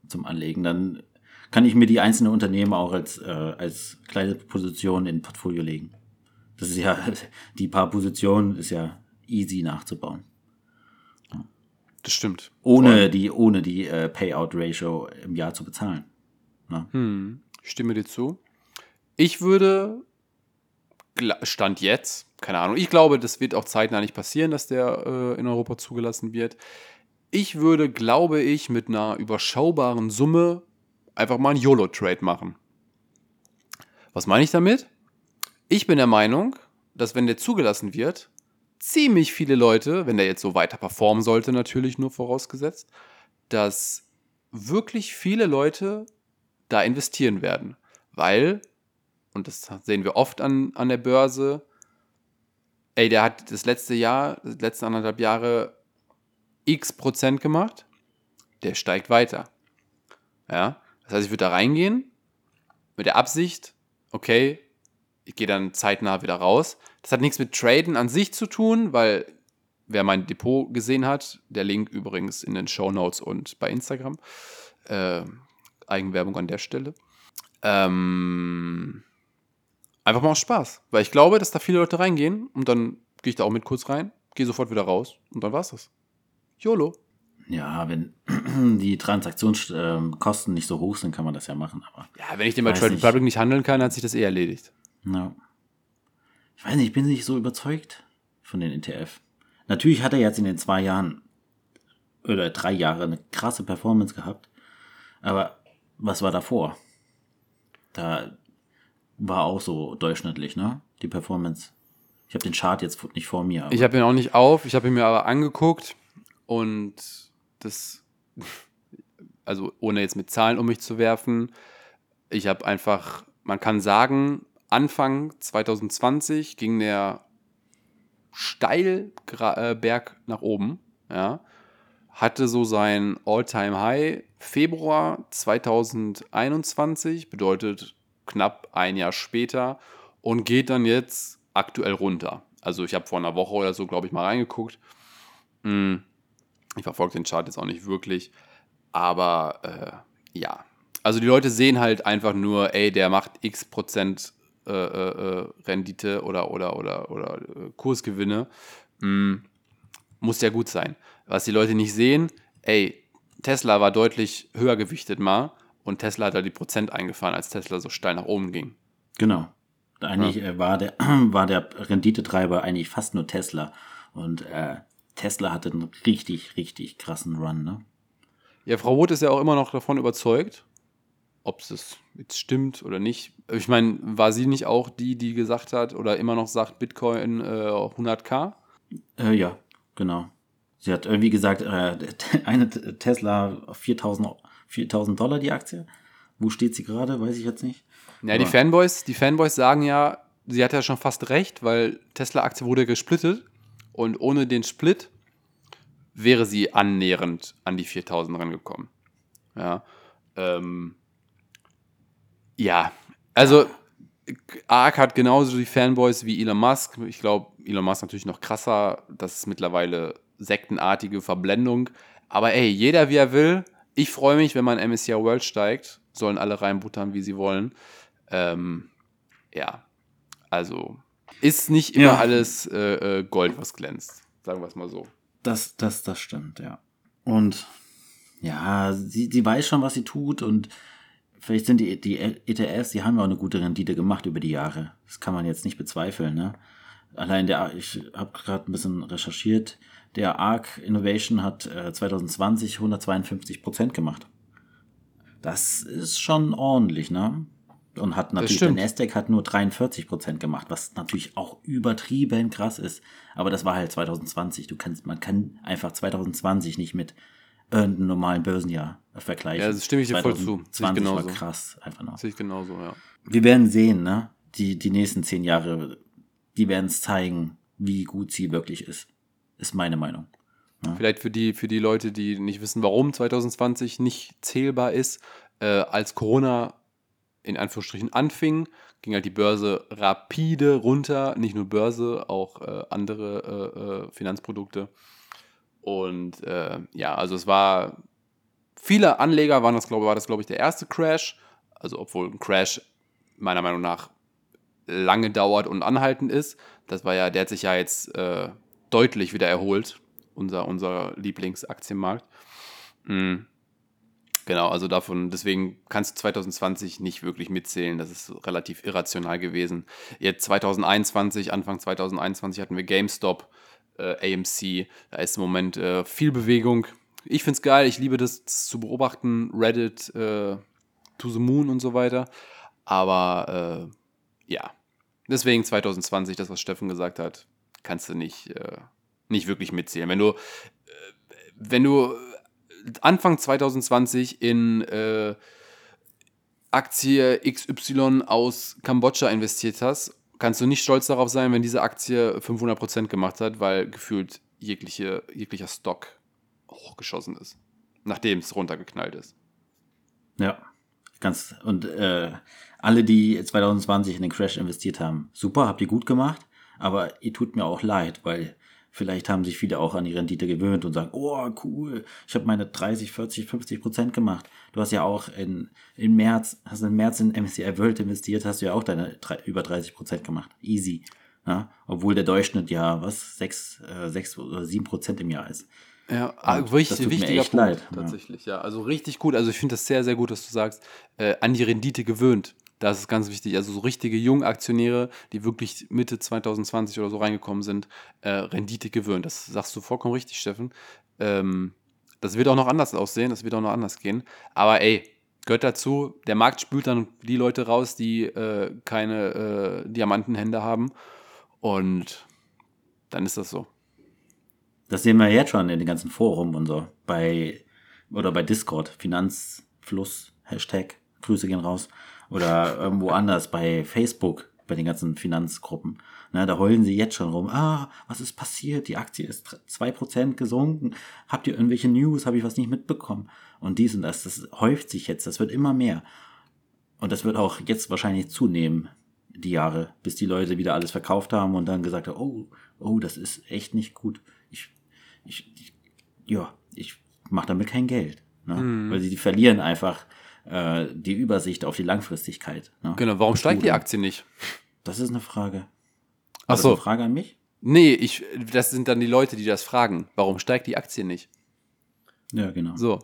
zum Anlegen. Dann kann ich mir die einzelnen Unternehmen auch als, äh, als kleine Position in Portfolio legen. Das ist ja, die paar Positionen ist ja easy nachzubauen. Das stimmt. Ohne die, ohne die äh, Payout-Ratio im Jahr zu bezahlen. Ne? Hm, stimme dir zu. Ich würde, Stand jetzt, keine Ahnung, ich glaube, das wird auch zeitnah nicht passieren, dass der äh, in Europa zugelassen wird. Ich würde, glaube ich, mit einer überschaubaren Summe einfach mal einen YOLO-Trade machen. Was meine ich damit? Ich bin der Meinung, dass wenn der zugelassen wird, ziemlich viele Leute, wenn der jetzt so weiter performen sollte, natürlich nur vorausgesetzt, dass wirklich viele Leute da investieren werden. Weil, und das sehen wir oft an, an der Börse, ey, der hat das letzte Jahr, die letzten anderthalb Jahre x Prozent gemacht, der steigt weiter. Ja, das heißt, ich würde da reingehen mit der Absicht, okay, ich gehe dann zeitnah wieder raus. Das hat nichts mit Traden an sich zu tun, weil wer mein Depot gesehen hat, der Link übrigens in den Show Notes und bei Instagram. Äh, Eigenwerbung an der Stelle. Ähm, einfach mal aus Spaß. Weil ich glaube, dass da viele Leute reingehen und dann gehe ich da auch mit kurz rein, gehe sofort wieder raus und dann war's das. YOLO. Ja, wenn die Transaktionskosten nicht so hoch sind, kann man das ja machen. Aber ja, wenn ich den bei Trade Republic nicht handeln kann, hat sich das eh erledigt. Ja. Ich weiß nicht, ich bin nicht so überzeugt von den ETF. Natürlich hat er jetzt in den zwei Jahren oder drei Jahre eine krasse Performance gehabt. Aber was war davor? Da war auch so durchschnittlich, ne? Die Performance. Ich habe den Chart jetzt nicht vor mir. Ich habe ihn auch nicht auf, ich habe ihn mir aber angeguckt und das, also ohne jetzt mit Zahlen um mich zu werfen, ich habe einfach, man kann sagen, Anfang 2020 ging der steil äh, Berg nach oben, ja, hatte so sein All-Time-High Februar 2021, bedeutet knapp ein Jahr später und geht dann jetzt aktuell runter. Also ich habe vor einer Woche oder so, glaube ich, mal reingeguckt. Hm, ich verfolge den Chart jetzt auch nicht wirklich, aber äh, ja. Also die Leute sehen halt einfach nur, ey, der macht x Prozent äh, äh, äh, Rendite oder, oder, oder, oder äh, Kursgewinne, mh, hm, muss ja gut sein. Was die Leute nicht sehen, ey, Tesla war deutlich höher gewichtet mal und Tesla hat da die Prozent eingefahren, als Tesla so steil nach oben ging. Genau. Eigentlich ja. war, der, war der Renditetreiber eigentlich fast nur Tesla. Und äh, Tesla hatte einen richtig, richtig krassen Run, ne? Ja, Frau Roth ist ja auch immer noch davon überzeugt, ob es jetzt stimmt oder nicht. Ich meine, war sie nicht auch die, die gesagt hat oder immer noch sagt, Bitcoin äh, 100k? Äh, ja, genau. Sie hat irgendwie gesagt, äh, eine Tesla 4000, 4000 Dollar die Aktie. Wo steht sie gerade? Weiß ich jetzt nicht. Ja, die Fanboys, die Fanboys sagen ja, sie hat ja schon fast recht, weil Tesla-Aktie wurde gesplittet und ohne den Split wäre sie annähernd an die 4000 rangekommen. Ja. Ähm, ja, also ARK hat genauso die Fanboys wie Elon Musk. Ich glaube, Elon Musk natürlich noch krasser. Das ist mittlerweile sektenartige Verblendung. Aber ey, jeder wie er will. Ich freue mich, wenn man MSCI World steigt. Sollen alle reinbuttern, wie sie wollen. Ähm, ja, also ist nicht immer ja. alles äh, äh Gold, was glänzt. Sagen wir es mal so. Das, das, das stimmt, ja. Und ja, sie, sie weiß schon, was sie tut und vielleicht sind die, die ETFs, die haben ja auch eine gute Rendite gemacht über die Jahre. Das kann man jetzt nicht bezweifeln, ne? Allein der, ich habe gerade ein bisschen recherchiert, der ARC Innovation hat äh, 2020 152 Prozent gemacht. Das ist schon ordentlich, ne? Und hat natürlich, der Nasdaq hat nur 43 Prozent gemacht, was natürlich auch übertrieben krass ist. Aber das war halt 2020. Du kannst, man kann einfach 2020 nicht mit einem normalen Börsenjahr vergleichen. Ja, das stimme ich dir voll zu. Sehe ich 2020 war krass, einfach noch. Sehe ich genauso, ja. Wir werden sehen, ne? Die, die nächsten zehn Jahre, die werden es zeigen, wie gut sie wirklich ist. Ist meine Meinung. Vielleicht für die, für die Leute, die nicht wissen, warum 2020 nicht zählbar ist. Äh, als Corona in Anführungsstrichen anfing, ging halt die Börse rapide runter. Nicht nur Börse, auch äh, andere äh, äh, Finanzprodukte. Und äh, ja, also es war, viele Anleger waren das, glaube war das, glaube ich, der erste Crash. Also obwohl ein Crash meiner Meinung nach lange dauert und anhaltend ist. Das war ja, der hat sich ja jetzt äh, deutlich wieder erholt, unser, unser Lieblingsaktienmarkt. Mhm. Genau, also davon, deswegen kannst du 2020 nicht wirklich mitzählen. Das ist relativ irrational gewesen. Jetzt 2021, Anfang 2021 hatten wir GameStop, äh, AMC. Da ist im Moment äh, viel Bewegung. Ich finde es geil, ich liebe das zu beobachten. Reddit, äh, To the Moon und so weiter. Aber äh, ja, deswegen 2020, das, was Steffen gesagt hat, kannst du nicht, äh, nicht wirklich mitzählen. Wenn du, wenn du Anfang 2020 in Aktie XY aus Kambodscha investiert hast, kannst du nicht stolz darauf sein, wenn diese Aktie 500% gemacht hat, weil gefühlt jegliche, jeglicher Stock hochgeschossen ist, nachdem es runtergeknallt ist. Ja, ganz. Und äh, alle, die 2020 in den Crash investiert haben, super, habt ihr gut gemacht, aber ihr tut mir auch leid, weil vielleicht haben sich viele auch an die Rendite gewöhnt und sagen, oh cool, ich habe meine 30, 40, 50 Prozent gemacht. Du hast ja auch in, in März, hast im März in MSCI World investiert, hast du ja auch deine drei, über 30 Prozent gemacht. Easy. Ja? Obwohl der Durchschnitt ja, was, 6, äh, 6 oder 7 Prozent im Jahr ist. Ja, ah, richtig, das wichtiger Punkt, leid, ja. tatsächlich, ja. Also richtig gut. Also ich finde das sehr, sehr gut, dass du sagst, äh, an die Rendite gewöhnt. Das ist ganz wichtig. Also so richtige Jungaktionäre, die wirklich Mitte 2020 oder so reingekommen sind, äh, Rendite gewöhnt. Das sagst du vollkommen richtig, Steffen. Ähm, das wird auch noch anders aussehen, das wird auch noch anders gehen. Aber ey, gehört dazu, der Markt spült dann die Leute raus, die äh, keine äh, Diamantenhände haben. Und dann ist das so. Das sehen wir jetzt schon in den ganzen Forum und so. Bei, oder bei Discord, Finanzfluss, Hashtag, Grüße gehen raus. Oder irgendwo anders, bei Facebook, bei den ganzen Finanzgruppen. Ne, da heulen sie jetzt schon rum. Ah, was ist passiert? Die Aktie ist 2% gesunken. Habt ihr irgendwelche News? Habe ich was nicht mitbekommen? Und dies und das, das häuft sich jetzt. Das wird immer mehr. Und das wird auch jetzt wahrscheinlich zunehmen, die Jahre, bis die Leute wieder alles verkauft haben und dann gesagt haben, oh, oh, das ist echt nicht gut. Ich, ich, ich ja, ich mache damit kein Geld. Ne? Weil sie die verlieren einfach äh, die Übersicht auf die Langfristigkeit. Ne? Genau, warum steigt die Aktie nicht? Das ist eine Frage. Ach War so. eine Frage an mich? Nee, ich, das sind dann die Leute, die das fragen. Warum steigt die Aktie nicht? Ja, genau. So.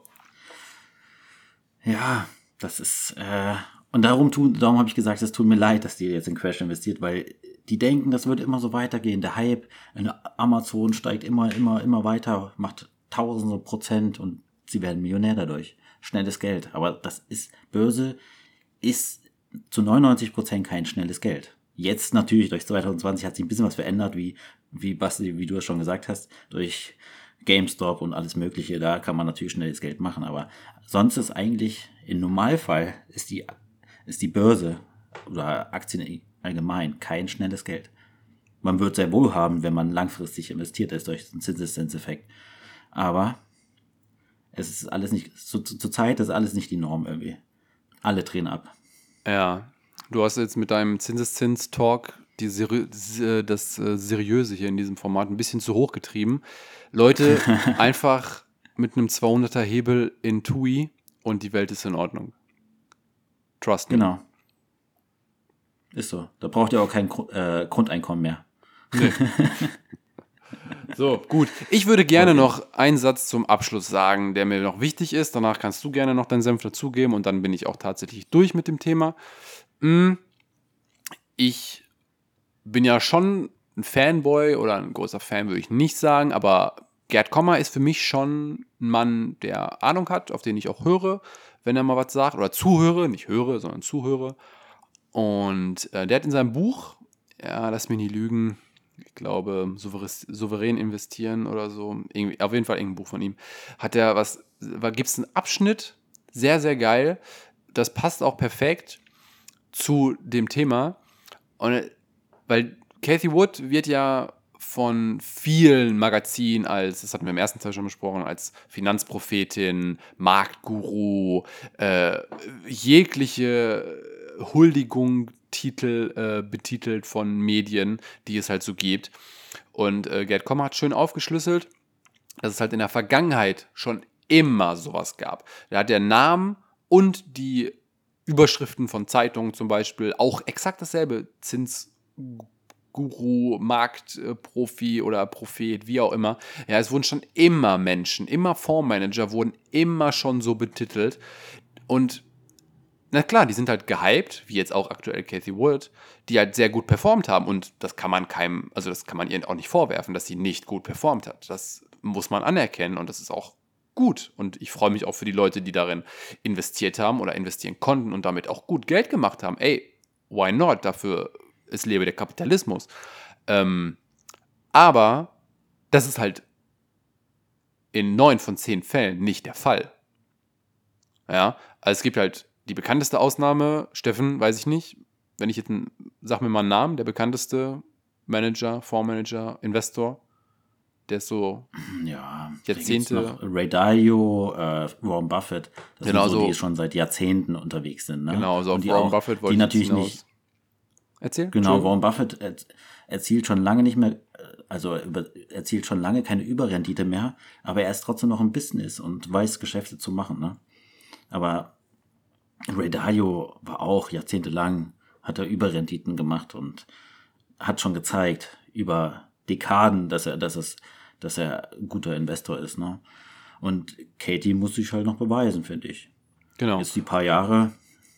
Ja, das ist, äh, und darum, tun, darum habe ich gesagt, es tut mir leid, dass die jetzt in Crash investiert, weil die denken, das wird immer so weitergehen. Der Hype in Amazon steigt immer, immer, immer weiter, macht tausende Prozent und sie werden Millionär dadurch. Schnelles Geld. Aber das ist, Börse ist zu 99 Prozent kein schnelles Geld. Jetzt natürlich, durch 2020 hat sich ein bisschen was verändert, wie, wie Basti, wie du es schon gesagt hast, durch GameStop und alles Mögliche, da kann man natürlich schnelles Geld machen, aber sonst ist eigentlich, im Normalfall ist die, ist die Börse oder Aktien allgemein kein schnelles Geld. Man wird sehr wohl haben, wenn man langfristig investiert ist durch den Zinseszinseffekt. Aber es ist alles nicht, zu, zu, zur Zeit ist alles nicht die Norm irgendwie. Alle drehen ab. Ja. Du hast jetzt mit deinem Zinseszins-Talk seri s- das äh, Seriöse hier in diesem Format ein bisschen zu hoch getrieben. Leute, einfach mit einem 200er Hebel in TUI und die Welt ist in Ordnung. Trust me. Genau. Ist so. Da braucht ihr auch kein äh, Grundeinkommen mehr. So, gut. Ich würde gerne Okay. noch einen Satz zum Abschluss sagen, der mir noch wichtig ist. Danach kannst du gerne noch deinen Senf dazugeben und dann bin ich auch tatsächlich durch mit dem Thema. Mm, Ich bin ja schon ein Fanboy oder ein großer Fan, würde ich nicht sagen, aber Gerd Kommer ist für mich schon ein Mann, der Ahnung hat, auf den ich auch höre, wenn er mal was sagt oder zuhöre, nicht höre, sondern zuhöre. Und äh, der hat in seinem Buch, ja, lass mich nicht lügen, ich glaube, souverän investieren oder so. Irgendwie, auf jeden Fall irgendein Buch von ihm. Hat er was, gibt es einen Abschnitt, sehr, sehr geil. Das passt auch perfekt zu dem Thema. Und, weil Cathy Wood wird ja von vielen Magazinen als, das hatten wir im ersten Teil schon besprochen, als Finanzprophetin, Marktguru, äh, jegliche Huldigung Titel äh, betitelt von Medien, die es halt so gibt. Und äh, Gerd Kommer hat schön aufgeschlüsselt, dass es halt in der Vergangenheit schon immer sowas gab. Da hat der Namen und die Überschriften von Zeitungen zum Beispiel auch exakt dasselbe. Zinsguru, Marktprofi oder Prophet, wie auch immer. Ja, es wurden schon immer Menschen, immer Fondsmanager wurden immer schon so betitelt. Und na klar, die sind halt gehypt, wie jetzt auch aktuell Cathy Wood, die halt sehr gut performt haben und das kann man keinem, also das kann man ihr auch nicht vorwerfen, dass sie nicht gut performt hat. Das muss man anerkennen und das ist auch gut und ich freue mich auch für die Leute, die darin investiert haben oder investieren konnten und damit auch gut Geld gemacht haben. Ey, why not? Dafür ist lebe der Kapitalismus. Ähm, aber das ist halt in neun von zehn Fällen nicht der Fall. Ja, also es gibt halt die bekannteste Ausnahme, Steffen, weiß ich nicht. Wenn ich jetzt, ein, sag mir mal einen Namen, der bekannteste Manager, Fondsmanager, Investor, der ist so ja, Jahrzehnte. Ray Dalio, äh, Warren Buffett, das genau sind so, die schon seit Jahrzehnten unterwegs sind. Ne? Genau, so Und die Warren auch, Buffett wollte die natürlich nicht. Erzähl. Genau, Warren Buffett erzielt schon lange nicht mehr, also erzielt schon lange keine Überrendite mehr, aber er ist trotzdem noch im Business und weiß Geschäfte zu machen. Ne? Aber Ray Dalio war auch jahrzehntelang, hat er Überrenditen gemacht und hat schon gezeigt, über Dekaden, dass er, dass es, dass er ein guter Investor ist, ne? Und Katie muss sich halt noch beweisen, finde ich. Genau. Jetzt die paar Jahre,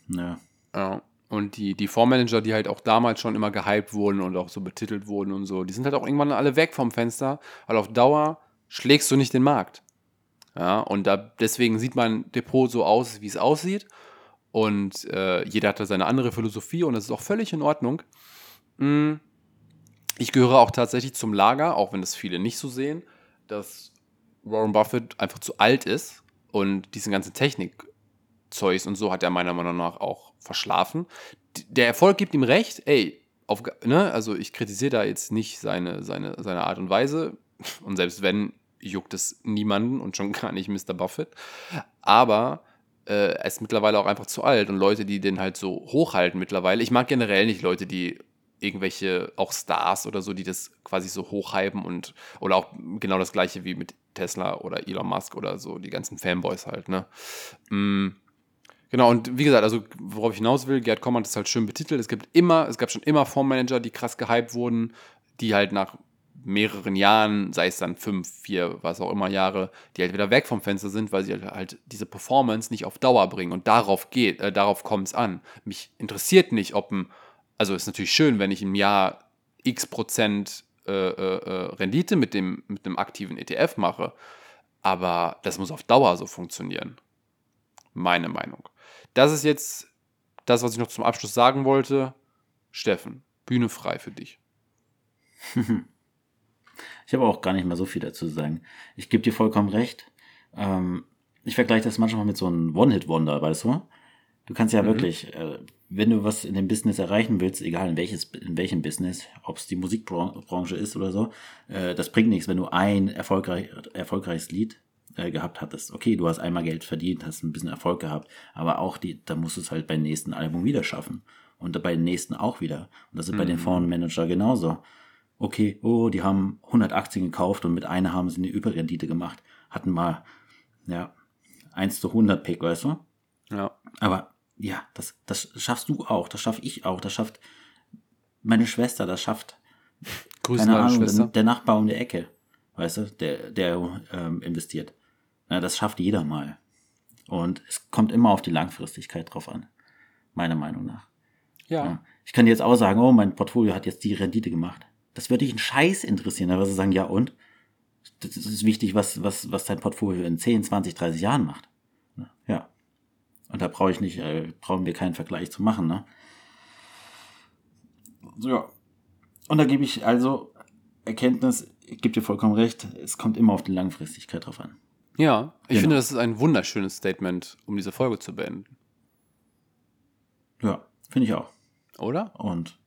ne. Ja. Und die, die Fondsmanager, die halt auch damals schon immer gehypt wurden und auch so betitelt wurden und so, die sind halt auch irgendwann alle weg vom Fenster, weil auf Dauer schlägst du nicht den Markt. Ja, und da, deswegen sieht mein Depot so aus, wie es aussieht. Und äh, jeder hat da seine andere Philosophie und das ist auch völlig in Ordnung. Mm, ich gehöre auch tatsächlich zum Lager, auch wenn das viele nicht so sehen, dass Warren Buffett einfach zu alt ist und diesen ganzen Technikzeugs und so hat er meiner Meinung nach auch verschlafen. Der Erfolg gibt ihm recht, ey, auf, ne, also ich kritisiere da jetzt nicht seine, seine, seine Art und Weise und selbst wenn, juckt es niemanden und schon gar nicht Mr. Buffett. Aber äh, ist mittlerweile auch einfach zu alt und Leute, die den halt so hochhalten mittlerweile. Ich mag generell nicht Leute, die irgendwelche auch Stars oder so, die das quasi so hochhypen und oder auch genau das gleiche wie mit Tesla oder Elon Musk oder so, die ganzen Fanboys halt, ne? Mm, genau, und wie gesagt, also worauf ich hinaus will, Gerd Kommand ist halt schön betitelt. Es gibt immer, es gab schon immer Fondsmanager, die krass gehypt wurden, die halt nach mehreren Jahren, sei es dann fünf, vier, was auch immer Jahre, die halt wieder weg vom Fenster sind, weil sie halt, halt diese Performance nicht auf Dauer bringen. Und darauf geht, äh, darauf kommt es an. Mich interessiert nicht, ob ein, also ist natürlich schön, wenn ich im Jahr x Prozent äh, äh, äh Rendite mit dem, mit einem aktiven ETF mache, aber das muss auf Dauer so funktionieren. Meine Meinung. Das ist jetzt das, was ich noch zum Abschluss sagen wollte. Steffen, Bühne frei für dich. Ich habe auch gar nicht mehr so viel dazu zu sagen. Ich gebe dir vollkommen recht. Ähm, ich vergleiche das manchmal mit so einem One-Hit-Wonder, weißt du? Du kannst ja mhm. wirklich, äh, wenn du was in dem Business erreichen willst, egal in welches, in welchem Business, ob es die Musikbranche ist oder so, äh, das bringt nichts, wenn du ein erfolgreich, erfolgreiches Lied äh, gehabt hattest. Okay, du hast einmal Geld verdient, hast ein bisschen Erfolg gehabt, aber auch die, da musst du es halt beim nächsten Album wieder schaffen. Und bei den nächsten auch wieder. Und das ist mhm. bei den mhm. Fondsmanager genauso okay, oh, die haben 100 Aktien gekauft und mit einer haben sie eine Überrendite gemacht. Hatten mal, ja, 1 zu 100 Pick, weißt du? Ja. Aber ja, das, das schaffst du auch, das schaff ich auch, das schafft meine Schwester, das schafft Grüße keine Ahnung, der, der, Nachbar um die Ecke, weißt du, der, der ähm, investiert. Ja, das schafft jeder mal. Und es kommt immer auf die Langfristigkeit drauf an, meiner Meinung nach. Ja. ja. Ich kann jetzt auch sagen, oh, mein Portfolio hat jetzt die Rendite gemacht. Das würde dich einen Scheiß interessieren, aber sie sagen, ja und? Das ist wichtig, was, was, was dein Portfolio in 10, 20, 30 Jahren macht. Ja. Und da brauche ich nicht, äh, brauchen wir keinen Vergleich zu machen, ne? So, ja. Und da gebe ich also Erkenntnis, ich gebe dir vollkommen recht, es kommt immer auf die Langfristigkeit drauf an. Ja, ich Genau. finde, das ist ein wunderschönes Statement, um diese Folge zu beenden. Ja, finde ich auch. Oder? Und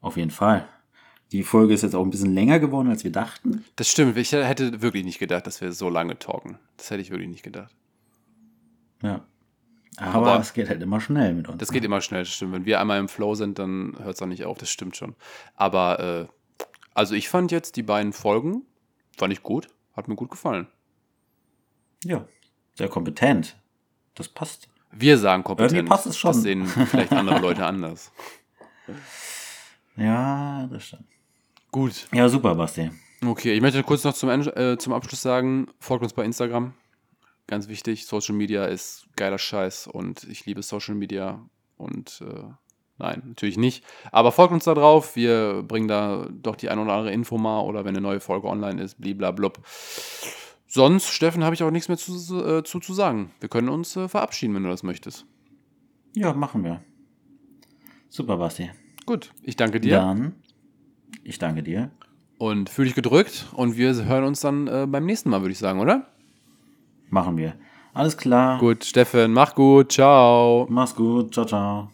auf jeden Fall. Die Folge ist jetzt auch ein bisschen länger geworden, als wir dachten. Das stimmt. Ich hätte wirklich nicht gedacht, dass wir so lange talken. Das hätte ich wirklich nicht gedacht. Ja. Aber, Aber- es geht halt immer schnell mit uns. Das geht immer schnell, das stimmt. Wenn wir einmal im Flow sind, dann hört es auch nicht auf, das stimmt schon. Aber, äh, also ich fand jetzt die beiden Folgen, fand ich gut, hat mir gut gefallen. Ja, sehr kompetent. Das passt. Wir sagen kompetent. Irgendwie passt es schon. Das sehen vielleicht andere Leute anders. Ja, das stimmt. Gut. Ja, super, Basti. Okay, ich möchte kurz noch zum, Ende- äh, zum Abschluss sagen, folgt uns bei Instagram. Ganz wichtig, Social Media ist geiler Scheiß und ich liebe Social Media und äh, nein, natürlich nicht. Aber folgt uns da drauf, wir bringen da doch die ein oder andere Info mal oder wenn eine neue Folge online ist, bliblablub. Sonst, Steffen, habe ich auch nichts mehr zu, äh, zu, zu sagen. Wir können uns äh, verabschieden, wenn du das möchtest. Ja, machen wir. Super, Basti. Gut, ich danke dir Dann, ich danke dir. und fühle dich gedrückt und wir hören uns dann äh, beim nächsten Mal, würde ich sagen, oder? Machen wir. Alles klar. Gut, Steffen, mach gut, ciao. Mach's gut. Ciao, ciao.